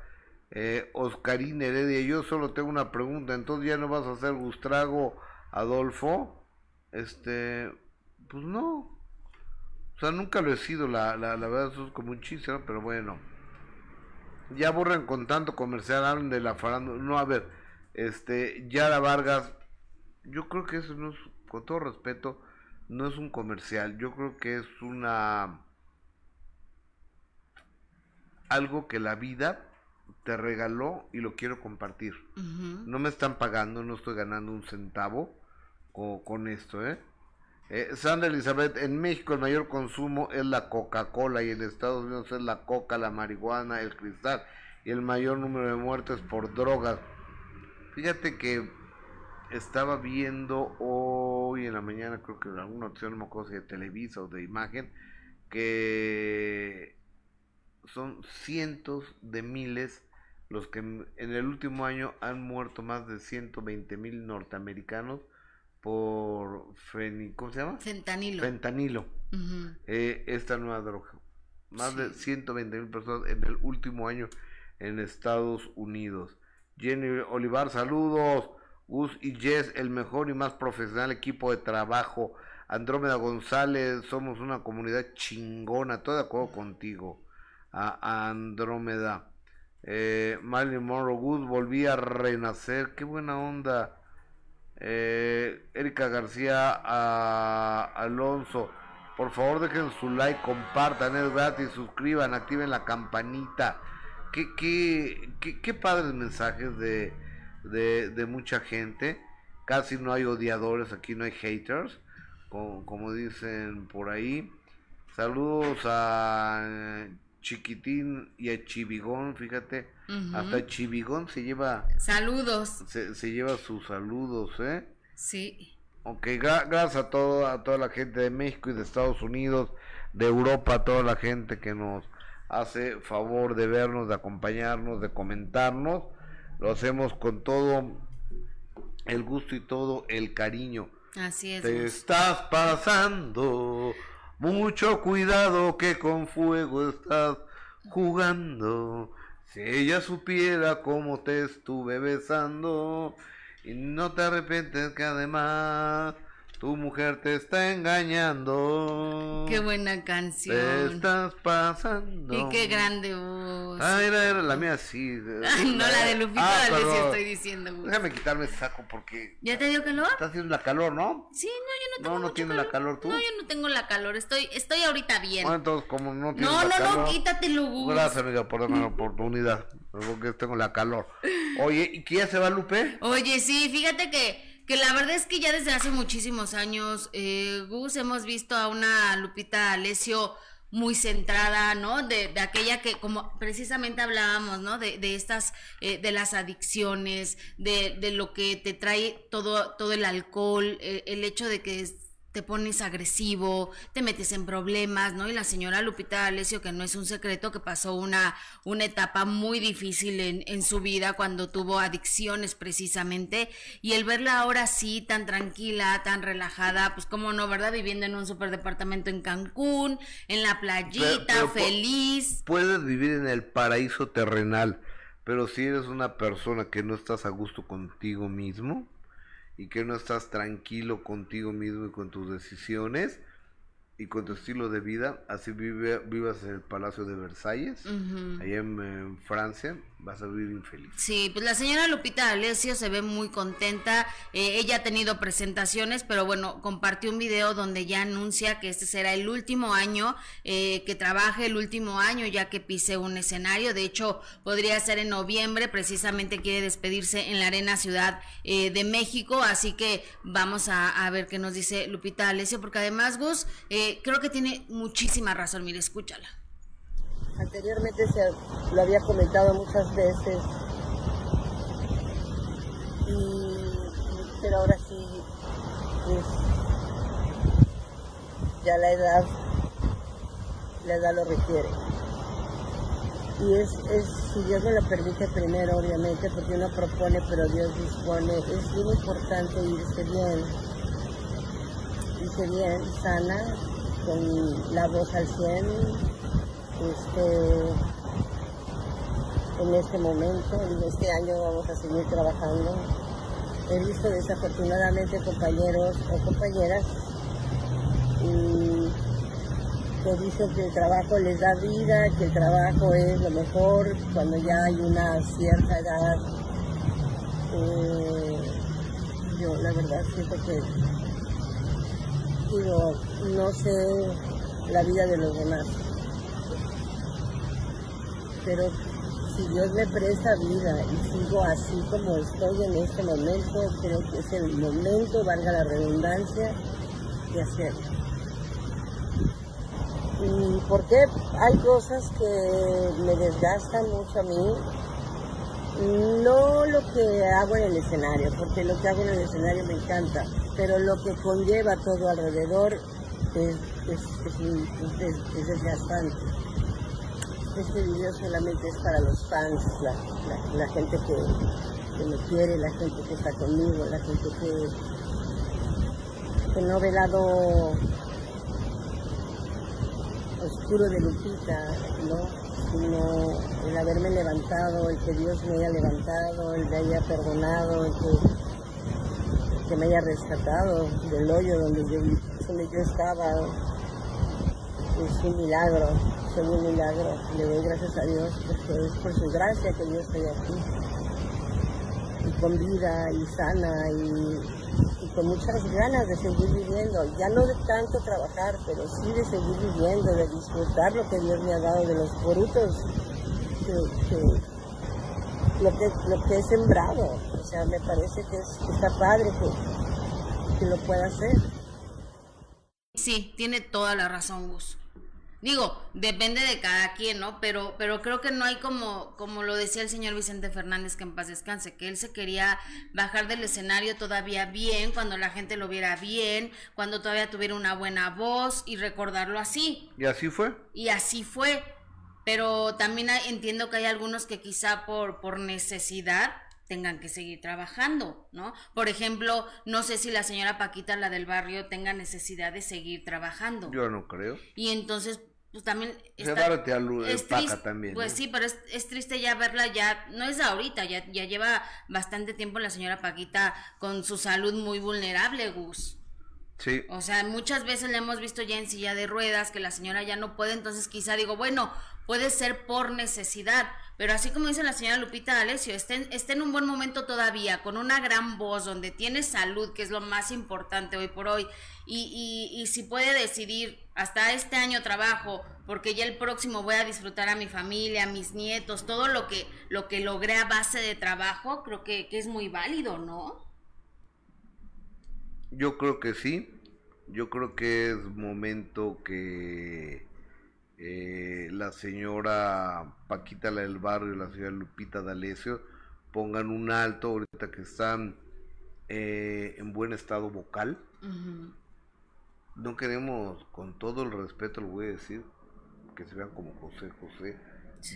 Eh, Oscarín Heredia, yo solo tengo una pregunta. Entonces ya no vas a hacer Gustrago, Adolfo. Este, pues no. O sea, nunca lo he sido, la, la, la verdad, eso es como un chiste, ¿no? Pero bueno. Ya borran con tanto comercial, hablan de la farándula. No, a ver, este, Yara Vargas, yo creo que eso no es, con todo respeto, no es un comercial. Yo creo que es una. Algo que la vida te regaló y lo quiero compartir. No me están pagando, no estoy ganando un centavo con, con esto, ¿eh? Eh, Sandra Elizabeth, en México el mayor consumo es la Coca-Cola y en Estados Unidos es la coca, la marihuana, el cristal y el mayor número de muertes por drogas. Fíjate que estaba viendo hoy en la mañana, creo que en alguna opción, no me acuerdo si de Televisa o de Imagen, que son cientos de miles los que en el último año han muerto más de 120 mil norteamericanos por ¿cómo se llama? Fentanilo. Fentanilo. Eh, esta nueva droga. Más de 120 mil personas en el último año en Estados Unidos. Jenny Olivar, saludos. Gus y Jess, el mejor y más profesional equipo de trabajo. Andrómeda González, somos una comunidad chingona. Todo de acuerdo contigo. A Andrómeda. Eh, Marilyn Monroe, Gus, volví a renacer. Qué buena onda. Eh, Erika García a Alonso. Por favor dejen su like, compartan, es gratis, suscriban, activen la campanita. Qué, qué, qué, qué padres mensajes de, de, mucha gente. Casi no hay odiadores, aquí no hay haters, como, como dicen por ahí. Saludos a Chiquitín y a Chivigón, fíjate, hasta Chivigón se lleva... Saludos. Se, se, lleva sus saludos, ¿eh? Sí. Ok, gracias a, todo, a toda la gente de México y de Estados Unidos, de Europa, a toda la gente que nos hace favor de vernos, de acompañarnos, de comentarnos. Lo hacemos con todo el gusto y todo el cariño. Así es. Te estás pasando mucho cuidado que con fuego estás jugando. Si ella supiera cómo te estuve besando y no te arrepientes que además tu mujer te está engañando. Qué buena canción. Te estás pasando. Y qué grande voz. Ah, era, era la mía sí. no, la de Lupita ah, D'Alessio estoy diciendo. Voz. Déjame quitarme ese saco porque. ¿Ya te dio calor? Está haciendo la calor, ¿no? Sí, no, yo no tengo No, no tiene calor. la calor tú. No, yo no tengo la calor. Estoy, estoy ahorita bien. Bueno, entonces, como no tienes no, la no, calor. no, quítatelo, Gus. Gracias, amiga, por darme la oportunidad. Porque tengo la calor. Oye, ¿y qué ya se va, Lupe? Oye, sí, fíjate que que la verdad es que ya desde hace muchísimos años, eh, Gus, hemos visto a una Lupita Alessio muy centrada, ¿no? De, de, aquella que, como precisamente hablábamos, ¿no? De, de estas, eh, de las adicciones, de, de, lo que te trae todo, todo el alcohol, eh, el hecho de que te pones agresivo, te metes en problemas, ¿no? Y la señora Lupita Alessio, que no es un secreto, que pasó una, una etapa muy difícil en, en su vida cuando tuvo adicciones precisamente, y el verla ahora sí, tan tranquila, tan relajada, pues cómo no, ¿verdad? Viviendo en un superdepartamento en Cancún, en la playita, pero, pero, feliz. Puedes vivir en el paraíso terrenal, pero si eres una persona que no estás a gusto contigo mismo, y que no estás tranquilo contigo mismo y con tus decisiones y con tu estilo de vida, así vive, vivas en el Palacio de Versalles, uh -huh. allá en, en, Francia, vas a vivir infeliz. Sí, pues la señora Lupita Alessio se ve muy contenta, eh, ella ha tenido presentaciones, pero bueno, compartió un video donde ya anuncia que este será el último año eh, que trabaje, el último año ya que pise un escenario, de hecho podría ser en noviembre, precisamente quiere despedirse en la Arena Ciudad eh, de México, así que vamos a, ver qué nos dice Lupita Alessio, porque además Gus, eh, creo que tiene muchísima razón. Mire, escúchala. Anteriormente se lo había comentado muchas veces. Pero ahora sí, pues, ya la edad, la edad lo requiere. y es, es, si Dios me lo permite primero, obviamente, porque uno propone, pero Dios dispone, es bien importante irse bien, irse bien, sana, con la voz al 100, este, en este momento, en este año vamos a seguir trabajando. He visto desafortunadamente compañeros o compañeras y que dicen que el trabajo les da vida, que el trabajo es lo mejor cuando ya hay una cierta edad. Eh, yo la verdad siento que digo, no sé la vida de los demás. Pero si Dios me presta vida y sigo así como estoy en este momento, creo que es el momento, valga la redundancia, de hacerlo. ¿Y por qué? Hay cosas que me desgastan mucho a mí. No lo que hago en el escenario, porque lo que hago en el escenario me encanta, pero lo que conlleva todo alrededor es, es, desgastante. Este video solamente es para los fans, la, gente que, que, me quiere, la gente que está conmigo, la gente que, que no ve lado oscuro de Lupita, ¿no? sino el haberme levantado, el que Dios me haya levantado, el me haya perdonado, el que, me haya rescatado del hoyo donde yo, donde yo estaba. Es un milagro, es un milagro. Le doy gracias a Dios porque es por su gracia que yo estoy aquí. Y con vida y sana y con muchas ganas de seguir viviendo, ya no de tanto trabajar, pero sí de seguir viviendo, de disfrutar lo que Dios me ha dado, de los frutos que, lo, que, lo que he sembrado. O sea, me parece que, está padre que, que lo pueda hacer. Sí, tiene toda la razón, Gus. Digo, depende de cada quien, ¿no? Pero, pero creo que no hay como, como lo decía el señor Vicente Fernández, que en paz descanse, que él se quería bajar del escenario todavía bien, cuando la gente lo viera bien, cuando todavía tuviera una buena voz y recordarlo así. ¿Y así fue? Y así fue. Pero también entiendo que hay algunos que quizá por, por necesidad tengan que seguir trabajando, ¿no? Por ejemplo, no sé si la señora Paquita, la del barrio, tenga necesidad de seguir trabajando. Yo no creo. Y entonces pues también está, es triste, también. Pues sí, pero es, triste ya verla ya, no es ahorita, ya, ya lleva bastante tiempo la señora Paquita con su salud muy vulnerable, Gus. Sí. O sea, muchas veces le hemos visto ya en silla de ruedas que la señora ya no puede, entonces quizá digo, bueno, puede ser por necesidad, pero así como dice la señora Lupita Alessio, esté, en un buen momento todavía, con una gran voz, donde tiene salud, que es lo más importante hoy por hoy, y, y, y si puede decidir, hasta este año trabajo, porque ya el próximo voy a disfrutar a mi familia, a mis nietos, todo lo que, lo que logré a base de trabajo, creo que es muy válido, ¿no? Yo creo que sí, yo creo que es momento que eh, la señora Paquita la del barrio y la señora Lupita D'Alessio pongan un alto ahorita que están eh, en buen estado vocal. No queremos, con todo el respeto lo voy a decir, que se vean como José José,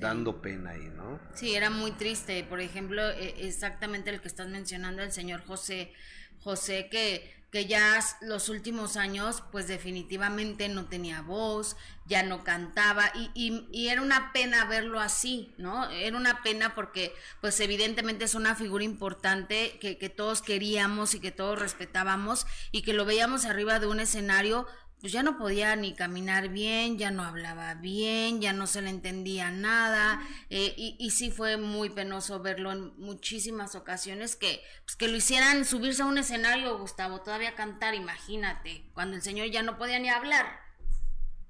dando pena ahí, ¿no? Sí, era muy triste. Por ejemplo, e, exactamente el que estás mencionando, el señor José, José que que ya los últimos años pues definitivamente no tenía voz, ya no cantaba y, y, era una pena verlo así, ¿no? Era una pena porque pues evidentemente es una figura importante que, que todos queríamos y que todos respetábamos y que lo veíamos arriba de un escenario pues ya no podía ni caminar bien, ya no hablaba bien, ya no se le entendía nada, eh, y, y, sí fue muy penoso verlo en muchísimas ocasiones que, pues que lo hicieran subirse a un escenario, Gustavo, todavía cantar, imagínate, cuando el señor ya no podía ni hablar.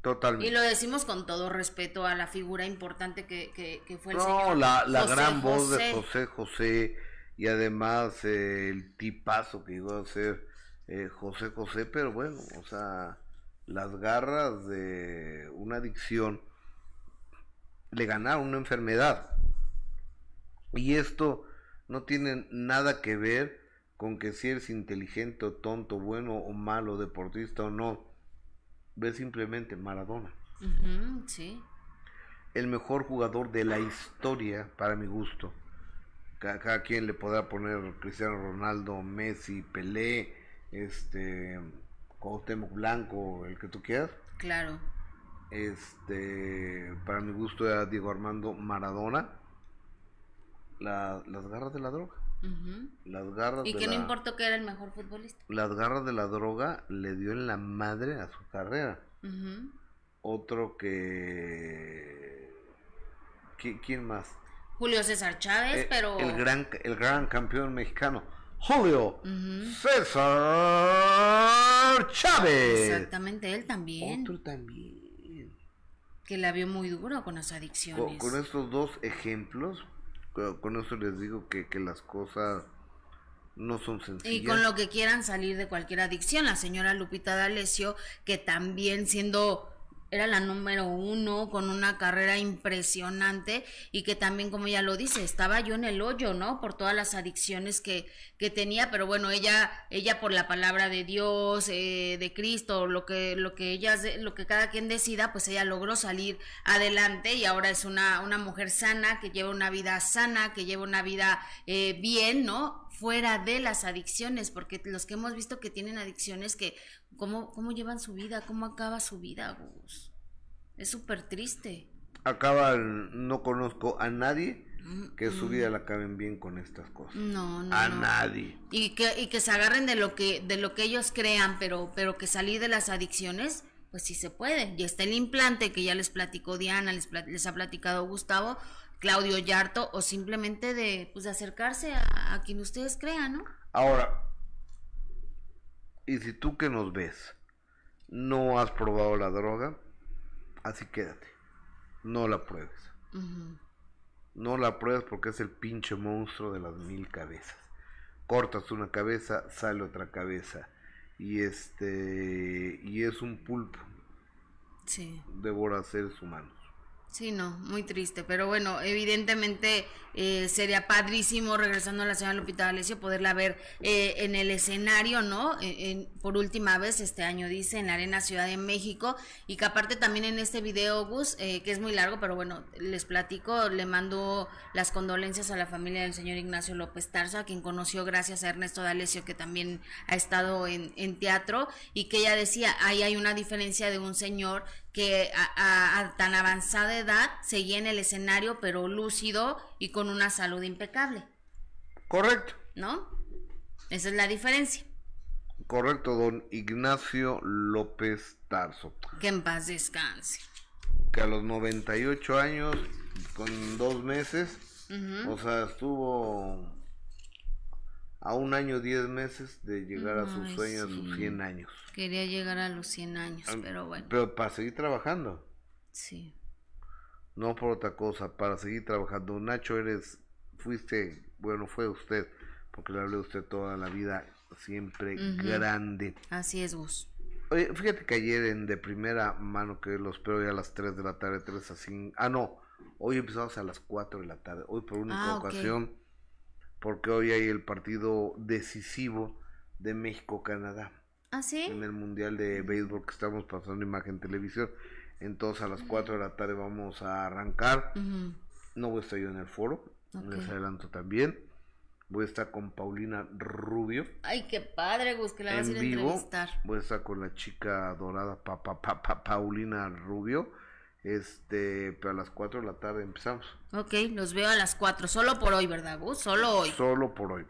Totalmente. Y lo decimos con todo respeto a la figura importante que, que, fue el señor. No, la, la gran voz de José José y además eh, el tipazo que iba a ser eh, José José, pero bueno, o sea las garras de una adicción le ganaron una enfermedad. Y esto no tiene nada que ver con que si eres inteligente o tonto, bueno o malo, deportista o no. Ve simplemente Maradona. sí. el mejor jugador de la historia, para mi gusto. Cada, quien le podrá poner Cristiano Ronaldo, Messi, Pelé, este, Cuauhtémoc Blanco, el que tú quieras. Claro. Este, para mi gusto era Diego Armando Maradona. las garras de la droga. Las garras y que no importó que era el mejor futbolista. Las garras de la droga le dio en la madre a su carrera. Otro que... ¿Quién más? Julio César Chávez, eh, pero... El gran, el gran campeón mexicano. Julio César Chávez. Exactamente, él también. Otro también. Que la vio muy duro con las adicciones. Con, estos dos ejemplos, con, eso les digo que, que las cosas no son sencillas. Y con lo que quieran salir de cualquier adicción, la señora Lupita D'Alessio, que también siendo era la número uno con una carrera impresionante y que también como ella lo dice estaba yo en el hoyo no por todas las adicciones que, que tenía pero bueno ella ella por la palabra de Dios eh, de Cristo lo que lo que ella lo que cada quien decida pues ella logró salir adelante y ahora es una una mujer sana que lleva una vida sana que lleva una vida eh, bien no fuera de las adicciones porque los que hemos visto que tienen adicciones que cómo cómo llevan su vida cómo acaba su vida Gus es súper triste. Acaba, no conozco a nadie que su vida la acaben bien con estas cosas. No, no. A nadie. Y que, y que se agarren de lo que, de lo que ellos crean, pero, pero que salir de las adicciones, pues sí se puede. Y está el implante que ya les platicó Diana, les, les ha platicado Gustavo, Claudio Yarto, o simplemente de, pues, de acercarse a, a quien ustedes crean, ¿no? Ahora, y si tú que nos ves no has probado la droga, así quédate. No la pruebes. No la pruebes porque es el pinche monstruo de las mil cabezas. Cortas una cabeza, sale otra cabeza. Y este. Y es un pulpo. Sí. Devora seres humanos. Sí, no, muy triste, pero bueno, evidentemente eh, sería padrísimo, regresando a la señora Lupita D'Alessio, poderla ver eh, en el escenario, ¿no? por última vez este año, dice, en la Arena Ciudad de México, y que aparte también en este video, Gus, eh, que es muy largo, pero bueno, les platico, le mando las condolencias a la familia del señor Ignacio López Tarso, a quien conoció gracias a Ernesto D'Alessio, que también ha estado en, en teatro, y que ella decía, ahí hay una diferencia de un señor que a, tan avanzada edad seguía en el escenario, pero lúcido y con una salud impecable. Correcto. ¿No? Esa es la diferencia. Correcto, don Ignacio López Tarso. Que en paz descanse. Que a los 98 años, con dos meses, o sea, estuvo a un año, diez meses de llegar a sus sueños, a sus 100 años. Quería llegar a los 100 años, pero bueno. Pero para seguir trabajando. Sí. No por otra cosa, para seguir trabajando. Nacho, eres, fuiste, bueno, fue usted, porque le hablé a usted toda la vida, siempre grande. Así es, vos. Oye, fíjate que ayer en de primera mano que los espero ya a las 3 de la tarde, 3 a 5. Ah, no, hoy empezamos a las 4 de la tarde. Hoy por única ah, ocasión porque hoy hay el partido decisivo de México-Canadá. ¿Ah, sí? En el Mundial de Béisbol que estamos pasando imagen televisión. Entonces a las 4 de la tarde vamos a arrancar. No voy a estar yo en el foro, les adelanto también. Voy a estar con Paulina Rubio. Ay, qué padre, Gus, que la vas a ir a entrevistar. Voy a estar con la chica dorada pa, pa, Paulina Rubio este, pero a las 4 de la tarde empezamos. Ok, los veo a las 4, solo por hoy, ¿verdad, Gus? Solo hoy. Solo por hoy.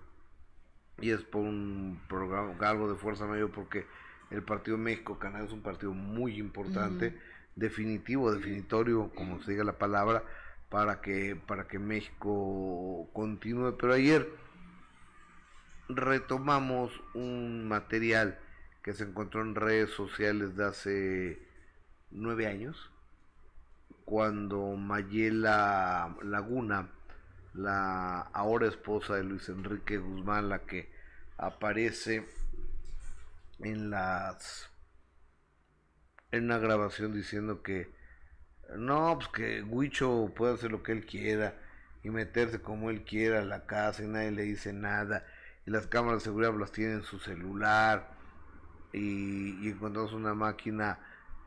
Y es por un programa, algo de fuerza mayor, porque el partido México-Canadá es un partido muy importante, definitivo, definitorio, como se diga la palabra, para que, para que México continúe. Pero ayer retomamos un material que se encontró en redes sociales de hace nueve años cuando Mayela Laguna, la ahora esposa de Luis Enrique Guzmán, la que aparece en las en una grabación diciendo que no, pues que Huicho puede hacer lo que él quiera y meterse como él quiera a la casa y nadie le dice nada y las cámaras de seguridad las tienen en su celular y, y encontramos una máquina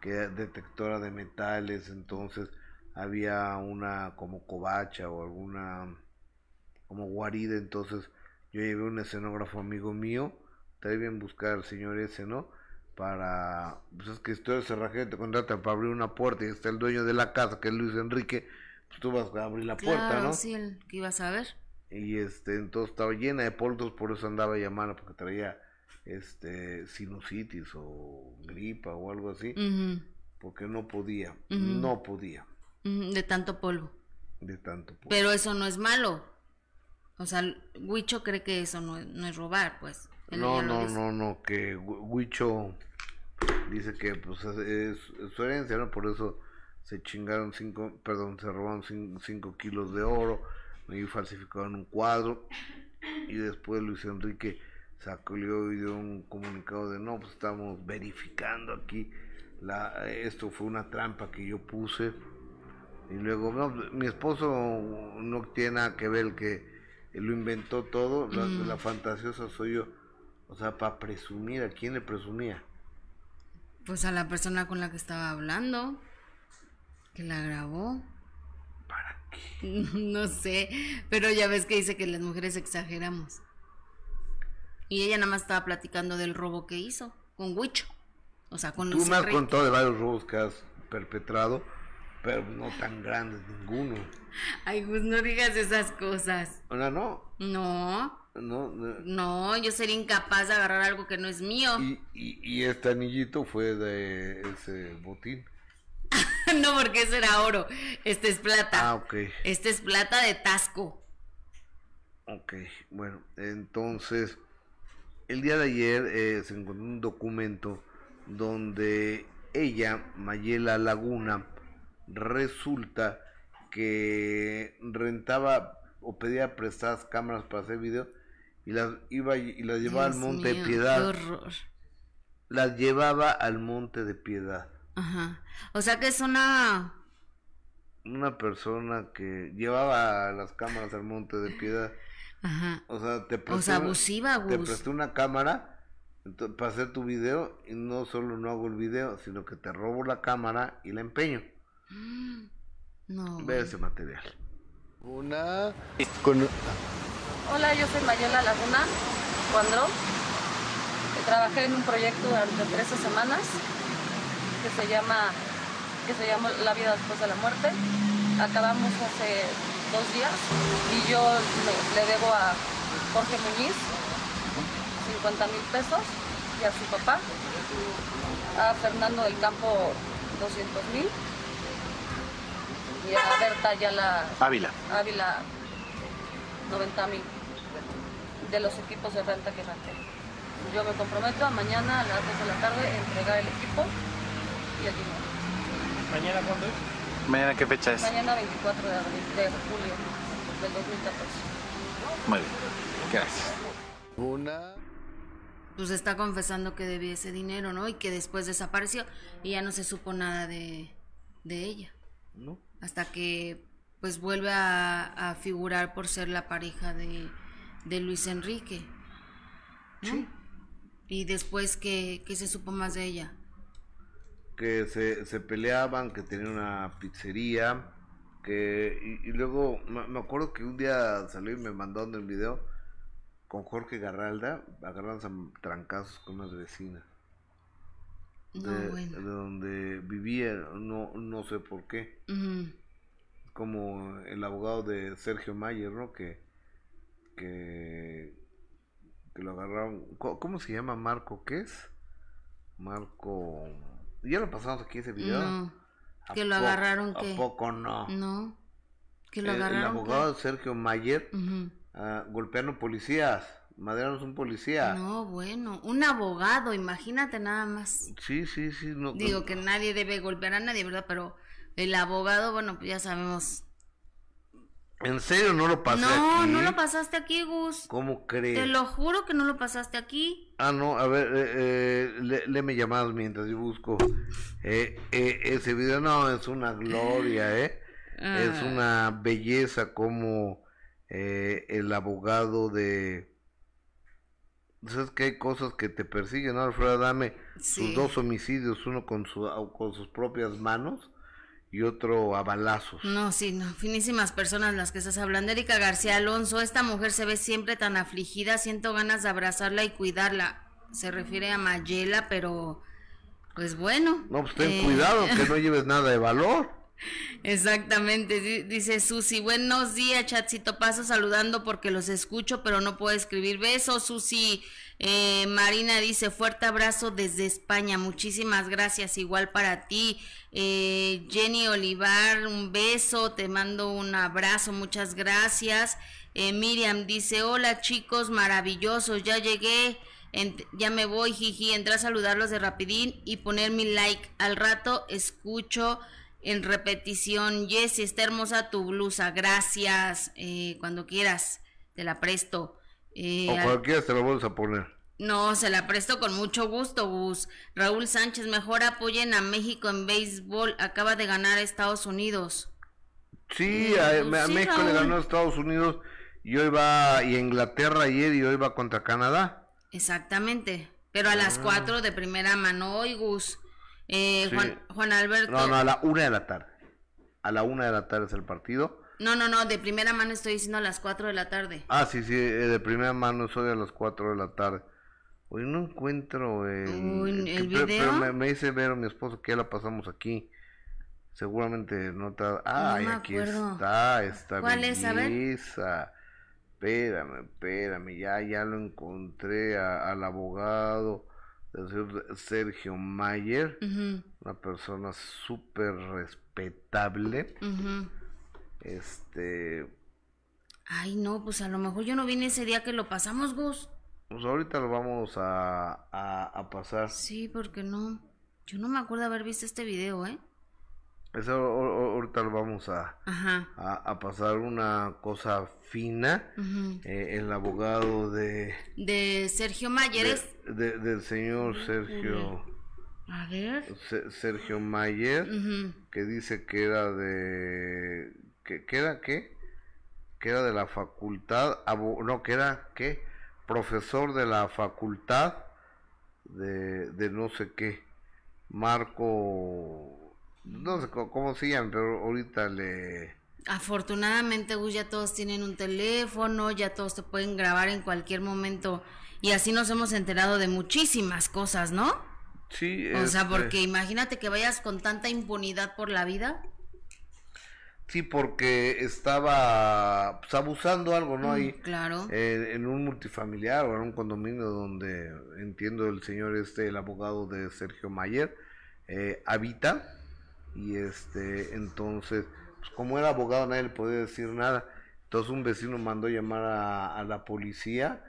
que detectora de metales, entonces había una como covacha o alguna como guarida, entonces yo llevé un escenógrafo amigo mío, te bien buscar al señor ese, ¿no? Para, pues es que estoy cerrajero, te contratan para abrir una puerta y está el dueño de la casa, que es Luis Enrique, pues tú vas a abrir la puerta, ¿no? sí, el que ibas a ver. Y este, entonces estaba llena de polvos, por eso andaba llamando, porque traía este sinusitis o gripa o algo así, porque no podía, no podía. De tanto polvo. De tanto polvo. Pero eso no es malo. O sea, Huicho cree que eso no, no es robar, pues. no, no, no, no, que Huicho dice que pues es, su herencia, ¿no? Por eso se chingaron cinco, perdón, se robaron cinco, kilos de oro, y falsificaron un cuadro, y después Luis Enrique sacó y dio un comunicado de no, pues estamos verificando aquí, la, esto fue una trampa que yo puse, y luego, no, mi esposo no tiene nada que ver que lo inventó todo, la, la fantasiosa soy yo. O sea, para presumir, ¿a quién le presumía? Pues a la persona con la que estaba hablando, que la grabó. ¿Para qué? no sé, pero ya ves que dice que las mujeres exageramos. Y ella nada más estaba platicando del robo que hizo con Huicho. O sea, con Tú me has contado de varios robos que has perpetrado pero no tan grandes ninguno. Ay, pues no digas esas cosas. ¿Hola, no? No. No, no. yo sería incapaz de agarrar algo que no es mío. Y, y, este anillito fue de ese botín. no, porque ese era oro. Este es plata. Ah, ok. Este es plata de Tasco. Ok, bueno, entonces, el día de ayer eh, se encontró un documento donde ella, Mayela Laguna, resulta que rentaba o pedía prestadas cámaras para hacer video y las iba y las llevaba al monte de piedad. Las llevaba al monte de piedad. Ajá. O sea que es una una persona que llevaba las cámaras al monte de piedad. Ajá. O sea, te prestó, o sea, abusiva, te prestó una cámara para hacer tu video y no solo no hago el video, sino que te robo la cámara y la empeño. No. Ve ese material. Una. Hola, yo soy Mayela Laguna, Cuandro. Trabajé en un proyecto durante 13 semanas que se llama que se llama La vida después de la muerte. Acabamos hace dos días y yo le, debo a Jorge Muñiz 50 mil pesos y a su papá, a Fernando del Campo 200 mil y a Berta la Ávila. Ávila 90 mil de los equipos de renta que renté. Yo me comprometo a mañana a las 2 de la tarde entregar el equipo y el dinero. ¿Mañana cuándo es? ¿Mañana qué fecha es? Mañana 24 de, julio del 2014. Muy bien, gracias. Una... Pues está confesando que debía ese dinero, ¿no? Y que después desapareció y ya no se supo nada de, de ella. ¿No? hasta que pues vuelve a, figurar por ser la pareja de, Luis Enrique. Sí. Y después que, se supo más de ella. Que se, se peleaban, que tenían una pizzería, que y, luego me, acuerdo que un día salió y me mandó el video con Jorge Garralda, agarrándose trancazos con unas vecinas. No, de, donde vivía, no, no sé por qué. Como el abogado de Sergio Mayer, ¿no? Que, que, lo agarraron. ¿Cómo, se llama Marco? ¿Qué es? Marco. ¿Ya lo pasamos aquí ese video? No. Que lo agarraron que. ¿A poco no? No. Que lo el, agarraron. El abogado de Sergio Mayer uh golpeando policías. Madera es un policía. No, bueno, un abogado, imagínate nada más. Sí, sí, sí. No, Digo que nadie debe golpear a nadie, ¿verdad? Pero el abogado, bueno, pues ya sabemos. ¿En serio no lo pasaste no, aquí? No, no lo pasaste aquí, Gus. ¿Cómo crees? Te lo juro que no lo pasaste aquí. Ah, no, a ver, eh, eh, léeme llamadas mientras yo busco eh, eh, ese video. No, es una gloria, ¿eh? Es ah. una belleza como eh, el abogado de sabes que hay cosas que te persiguen, ¿no? Alfredo, dame sus dos homicidios, uno con, su, con sus propias manos y otro a balazos. No, sí, no, finísimas personas las que estás hablando. Erika García Alonso, esta mujer se ve siempre tan afligida, siento ganas de abrazarla y cuidarla. Se refiere a Mayela, pero pues bueno. No, pues ten eh, cuidado que no lleves nada de valor. Exactamente, di- dice Susi, buenos días, chatcito, paso saludando porque los escucho, pero no puedo escribir. Besos, Susi. Eh, Marina dice, fuerte abrazo desde España, muchísimas gracias, igual para ti. Eh, Jenny Olivar, un beso, te mando un abrazo, muchas gracias. Eh, Miriam dice, hola chicos, maravillosos, ya llegué. Ya me voy, jiji, entré a saludarlos de rapidín y poner mi like. Al rato escucho en repetición. Jessy, está hermosa tu blusa, gracias. Eh, cuando quieras, te la presto. Eh, o cualquiera te lo vuelves a poner. no, se la presto con mucho gusto, Gus. Raúl Sánchez, mejor apoyen a México en béisbol. Acaba de ganar a Estados Unidos. Sí, Mm, a, a sí, México le ganó a Estados Unidos y hoy va, y a Inglaterra ayer y hoy va contra Canadá. Exactamente. Pero a las 4 de primera mano hoy, Gus. Eh, Ah. Sí. Juan, Juan Alberto. No, no, a la una de la tarde. A la una de la tarde es el partido. No, no, no, de primera mano estoy diciendo a las 4 de la tarde. Ah, sí, sí, eh, de primera mano soy a las 4 de la tarde. Hoy no encuentro el, Uy, que- ¿el pero- video? Pero me, me dice Vero, mi esposo, que ya la pasamos aquí. Seguramente no te... Ay, me aquí acuerdo. está, esta ¿Cuál es? A ver. belleza. Espérame, espérame, ya, ya lo encontré a- al abogado del señor Sergio Mayer, una persona súper respetable. Este, Ay, no, pues a lo mejor yo no vine ese día que lo pasamos, Gus. pues ahorita lo vamos a, a, a pasar. Sí, porque no. Yo no me acuerdo haber visto este video, ¿eh? Eso ahorita lo vamos a, a, a pasar una cosa fina. Eh, el abogado de, De Sergio Mayer de- de- del señor Sergio A ver. Se- Sergio Mayer que dice que era de que, que era qué que era de la facultad abo- no que era qué profesor de la facultad de, de no sé qué. Marco no sé cómo se llama pero ahorita le Afortunadamente, Gus, ya todos tienen un teléfono, ya todos te pueden grabar en cualquier momento. Y así nos hemos enterado de muchísimas cosas, ¿no? sí O sea, este, porque imagínate que vayas con tanta impunidad por la vida. sí porque estaba pues, abusando algo no Mm, ahí Claro. eh, en un multifamiliar o en un condominio donde entiendo el señor este el abogado de Sergio Mayer eh, habita y este entonces pues como era abogado nadie le podía decir nada entonces un vecino mandó llamar a, a la policía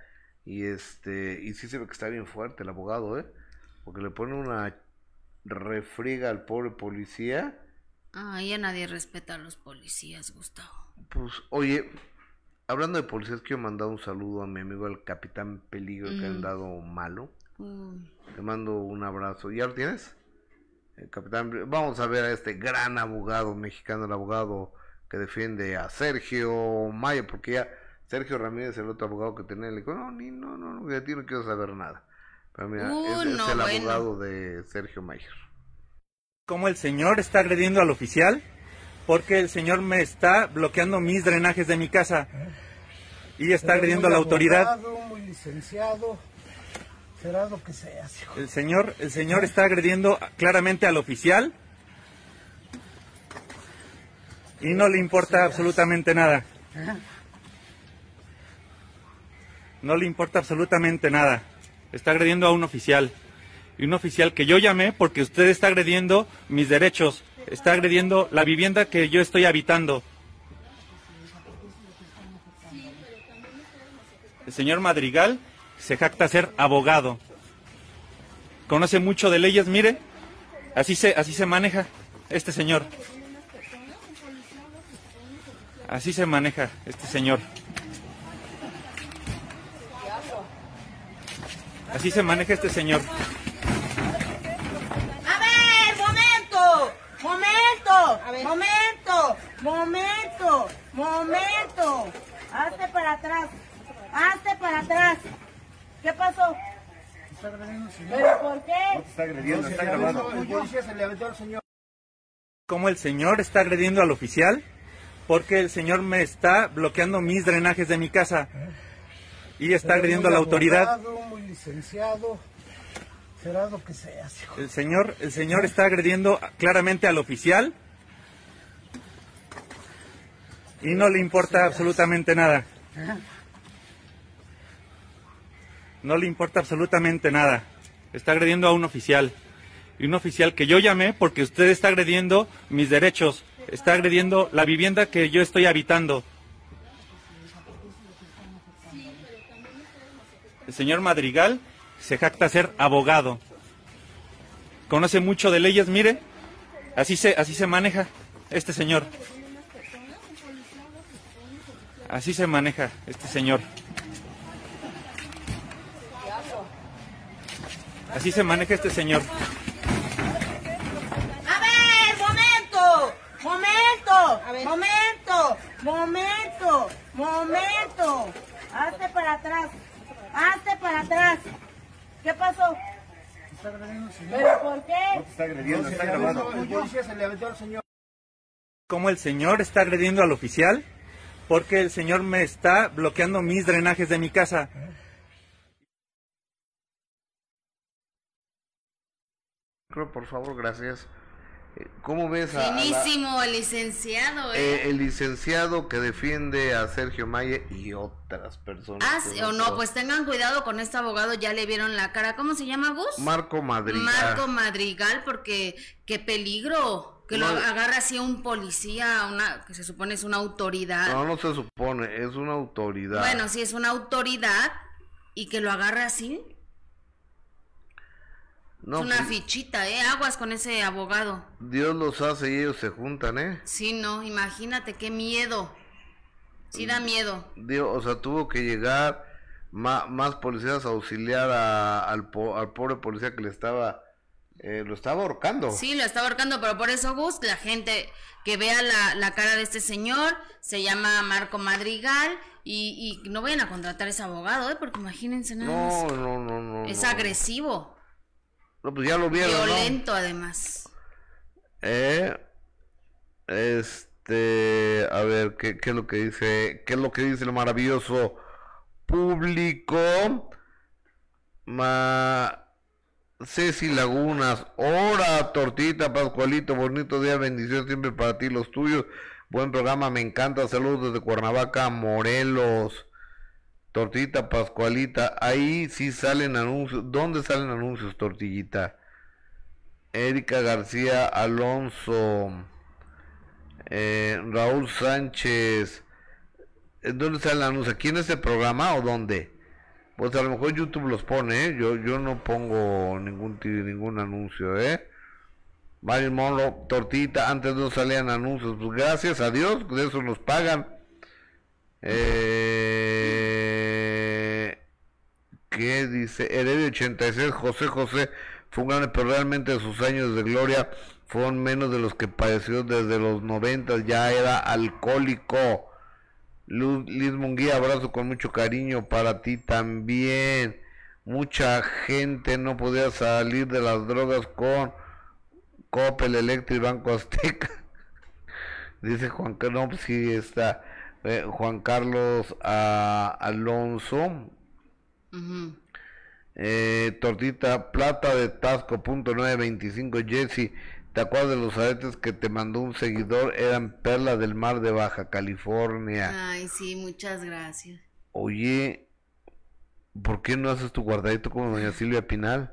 y este y sí se ve que está bien fuerte el abogado eh porque le pone una refriega al pobre policía Ay, ya nadie respeta a los policías, Gustavo. Pues, oye, hablando de policías, quiero mandar un saludo a mi amigo el Capitán Peligro que ha Mm. andado malo. Te mando un abrazo. ¿Ya lo tienes? El Capitán, vamos a ver a este gran abogado mexicano, el abogado que defiende a Sergio Maya, porque ya Sergio Ramírez, el otro abogado que tenía, le dijo, no, ni, no, no, no, de ti no quiero saber nada. Pero mira, Uh, es, el bueno. abogado de Sergio Mayer. cómo el señor está agrediendo al oficial porque el señor me está bloqueando mis drenajes de mi casa y está agrediendo a la autoridad. Muy licenciado, será lo que sea, hijo. El señor, el señor está agrediendo claramente al oficial y no le importa absolutamente nada. No le importa absolutamente nada. Está agrediendo a un oficial. Y un oficial que yo llamé porque usted está agrediendo mis derechos. Está agrediendo la vivienda que yo estoy habitando. El señor Madrigal se jacta ser abogado. Conoce mucho de leyes, mire. Así se, así se maneja este señor. Así se maneja este señor. Así se maneja este señor. A ver, momento, momento, momento, momento, momento. Hazte para atrás, hazte para atrás. ¿Qué pasó? ¿Pero por qué? Está agrediendo, El policía se le aventó al señor. cómo el señor está agrediendo al oficial porque el señor me está bloqueando mis drenajes de mi casa y está agrediendo a la autoridad. Muy licenciado, será lo que sea. El señor, el señor está agrediendo claramente al oficial y no le importa absolutamente nada. No le importa absolutamente nada. Está agrediendo a un oficial. Y un oficial que yo llamé porque usted está agrediendo mis derechos. Está agrediendo la vivienda que yo estoy habitando. El señor Madrigal se jacta ser abogado. Conoce mucho de leyes, mire. Así se, así se maneja este señor. Así se maneja este señor. Así se maneja este señor. A ver, momento, momento, momento, momento, momento. Hazte para atrás, hazte para atrás. ¿Qué pasó? ¿Pero por qué? Está agrediendo, está grabando. ¿Cómo el señor está agrediendo al oficial? Porque el señor me está bloqueando mis drenajes de mi casa. Creo, por favor, gracias. Eh, ¿Cómo ves a, a la- Finísimo el licenciado, ¿eh? eh, el licenciado que defiende a Sergio Mayer y otras personas? Ah, sí, o no, pues tengan cuidado con este abogado, ya le vieron la cara. ¿Cómo se llama, Gus? Marco Madrigal. Marco Madrigal, porque qué peligro. Que lo No. agarra así un policía, una que se supone es una autoridad. No, no se supone, es una autoridad. Bueno, si es una autoridad y que lo agarra así, no, es una pues, fichita, ¿eh? Aguas con ese abogado. Dios los hace y ellos se juntan, ¿eh? Sí, no, imagínate qué miedo. Sí da miedo. Dios, o sea, tuvo que llegar más policías a auxiliar a- al, po- al pobre policía que le estaba, eh, lo estaba ahorcando. Sí, lo está ahorcando, pero por eso, Gus, la gente que vea la, la cara de este señor, se llama Marco Madrigal, y, y no vayan a contratar a ese abogado, ¿eh? Porque imagínense nada No, más. no, no, no. Es no. agresivo, No, pues ya lo vieron, ¿no? violento además. Eh, este, a ver, ¿qué, qué es lo que dice? ¿Qué es lo que dice el maravilloso público? Ma Ceci Lagunas, hora, tortita, Pascualito, bonito día, bendición siempre para ti, los tuyos. Buen programa, me encanta. Saludos desde Cuernavaca, Morelos. Tortita, Pascualita, ahí sí salen anuncios. ¿Dónde salen anuncios, Tortillita? Erika García Alonso, eh, Raúl Sánchez. ¿En ¿Dónde sale el anuncio? ¿Aquí en este programa o dónde? Pues a lo mejor YouTube los pone, ¿eh? Yo, yo no pongo ningún ningún anuncio, ¿eh? Mario Monro, tortita, antes no salían anuncios. Pues gracias a Dios, de eso nos pagan. Eh, ¿Qué dice? Heredia 86, José José fue un grande, pero realmente sus años de gloria fueron menos de los que padeció desde los 90, ya era alcohólico. Luz, Liz Munguía, abrazo con mucho cariño para ti también. Mucha gente no podía salir de las drogas con Coppel, Electric, Banco Azteca. Dice Juan Carlos, no, pues está. eh, Juan Carlos ah, Alonso. Eh, tortita plata de Tasco punto 925 Jesse ¿te acuerdas de los aretes que te mandó un seguidor? Eran perla del mar de Baja California Ay, sí, muchas gracias. Oye ¿Por qué no haces tu guardadito como doña Silvia Pinal?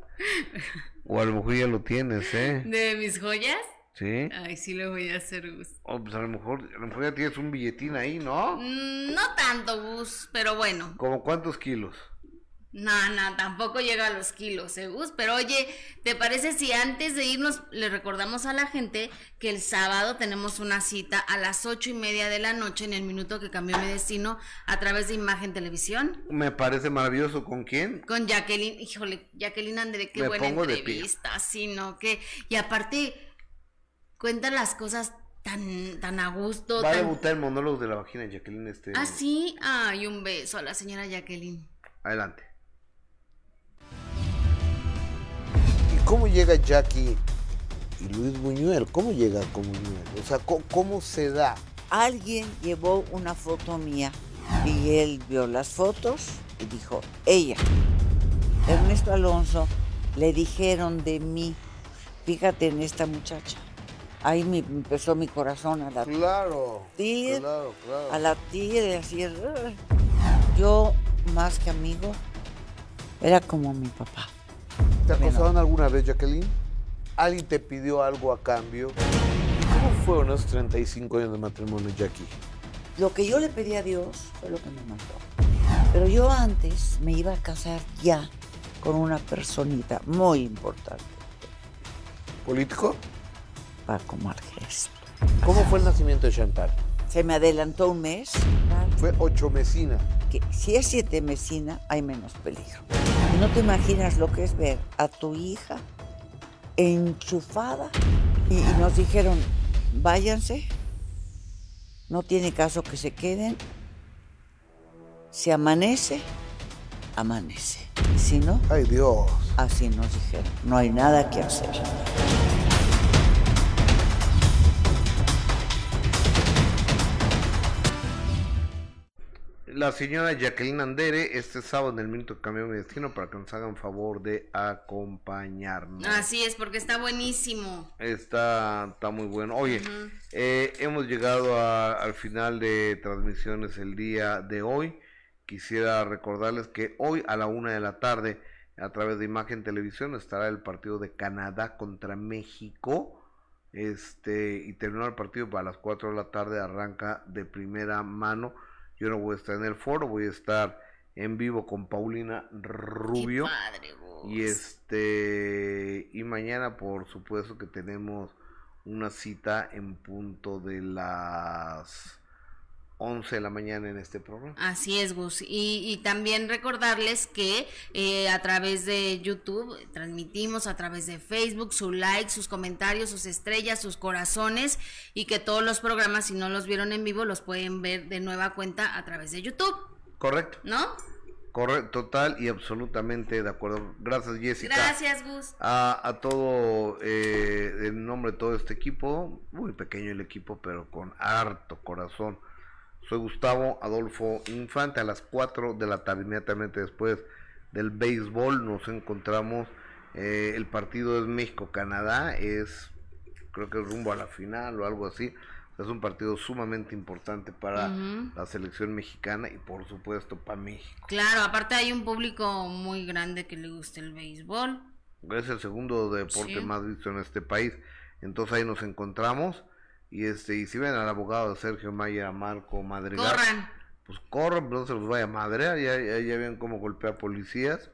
O a lo mejor ya lo tienes, ¿eh? ¿De mis joyas? ¿Sí? Ay, sí lo voy a hacer, Gus. Oh, pues a lo mejor, a lo mejor ya tienes un billetín ahí, ¿no? Mm, no tanto, Gus, pero bueno. ¿Como cuántos kilos? No, no, tampoco llega a los kilos, ¿eh, Gus? Pero oye, ¿te parece si antes de irnos le recordamos a la gente que el sábado tenemos una cita a las ocho y media de la noche en el minuto que cambió mi destino a través de Imagen Televisión? Me parece maravilloso. ¿Con quién? Con Jacqueline, híjole, Jacqueline André, qué Me buena entrevista, sí, ¿no? Que, y aparte, cuenta las cosas tan, tan a gusto. Va a debutar el monólogo de la vagina, Jacqueline. Este... Ah, sí, ay, un beso a la señora Jacqueline. Adelante. Cómo llega Jackie y Luis Buñuel. ¿Cómo llega con Buñuel? O sea, ¿cómo, se da? Alguien llevó una foto mía y él vio las fotos y dijo, ella, Ernesto Alonso, le dijeron de mí, fíjate en esta muchacha. Ahí me empezó mi corazón a la Claro. claro, claro. A la tía, así. Yo, más que amigo, era como mi papá. ¿Te acosaron alguna vez, Jacqueline? ¿Alguien te pidió algo a cambio? ¿Cómo fueron esos 35 años de matrimonio, Jackie? Lo que yo le pedí a Dios fue lo que me mandó. Pero yo antes me iba a casar ya con una personita muy importante. ¿Político? Paco Marqués. ¿Cómo fue el nacimiento de Chantal? Se me adelantó un mes. Fue ocho mesina. Que si es siete mesina, hay menos peligro. no te imaginas lo que es ver a tu hija enchufada y, nos dijeron, váyanse, no tiene caso que se queden, si amanece, amanece, si no, ay Dios, así nos dijeron, no hay nada que hacer. La señora Jacqueline Andere este sábado en el Minuto cambió mi destino para que nos hagan favor de acompañarnos. Así es, porque está buenísimo. Está, está muy bueno. Oye, eh, hemos llegado al final de transmisiones el día de hoy. Quisiera recordarles que hoy a la una de la tarde, a través de Imagen Televisión, estará el partido de Canadá contra México. Este, y terminó el partido para las 4 de la tarde, arranca de primera mano yo no voy a estar en el foro, voy a estar en vivo con Paulina Rubio. y este y mañana por supuesto que tenemos una cita en punto de las 11 de la mañana en este programa. Así es, Gus. Y, también recordarles que eh, a través de YouTube transmitimos, a través de Facebook, su like, sus comentarios, sus estrellas, sus corazones y que todos los programas, si no los vieron en vivo, los pueden ver de nueva cuenta a través de YouTube. Correcto. ¿No? Correcto, total y absolutamente de acuerdo. Gracias, Jessica. Gracias, Gus. A, a todo, eh, en nombre de todo este equipo, muy pequeño el equipo, pero con harto corazón soy Gustavo Adolfo Infante. A las 4 de la tarde, inmediatamente después del béisbol, nos encontramos. Eh, el partido es México-Canadá. Es, creo que rumbo a la final o algo así. Es un partido sumamente importante para la selección mexicana y por supuesto para México. Claro, aparte hay un público muy grande que le gusta el béisbol. Es el segundo deporte más visto en este país. Entonces ahí nos encontramos. Y este, y si ven al abogado Sergio Maya Marco Madrigal, corran. pues corran, pero no se los vaya a madrear, ya, ya, ya ven cómo golpea policías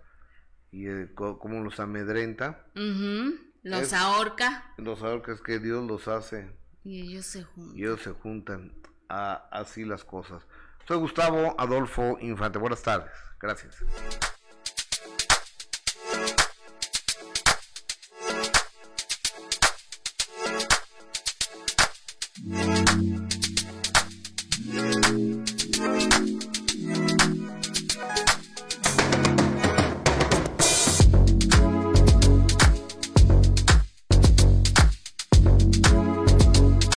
y eh, cómo los amedrenta. Los ahorca. Los ahorca es que Dios los hace. Y ellos se juntan. Y ellos se juntan. A, así las cosas. Soy Gustavo Adolfo Infante. Buenas tardes. Gracias.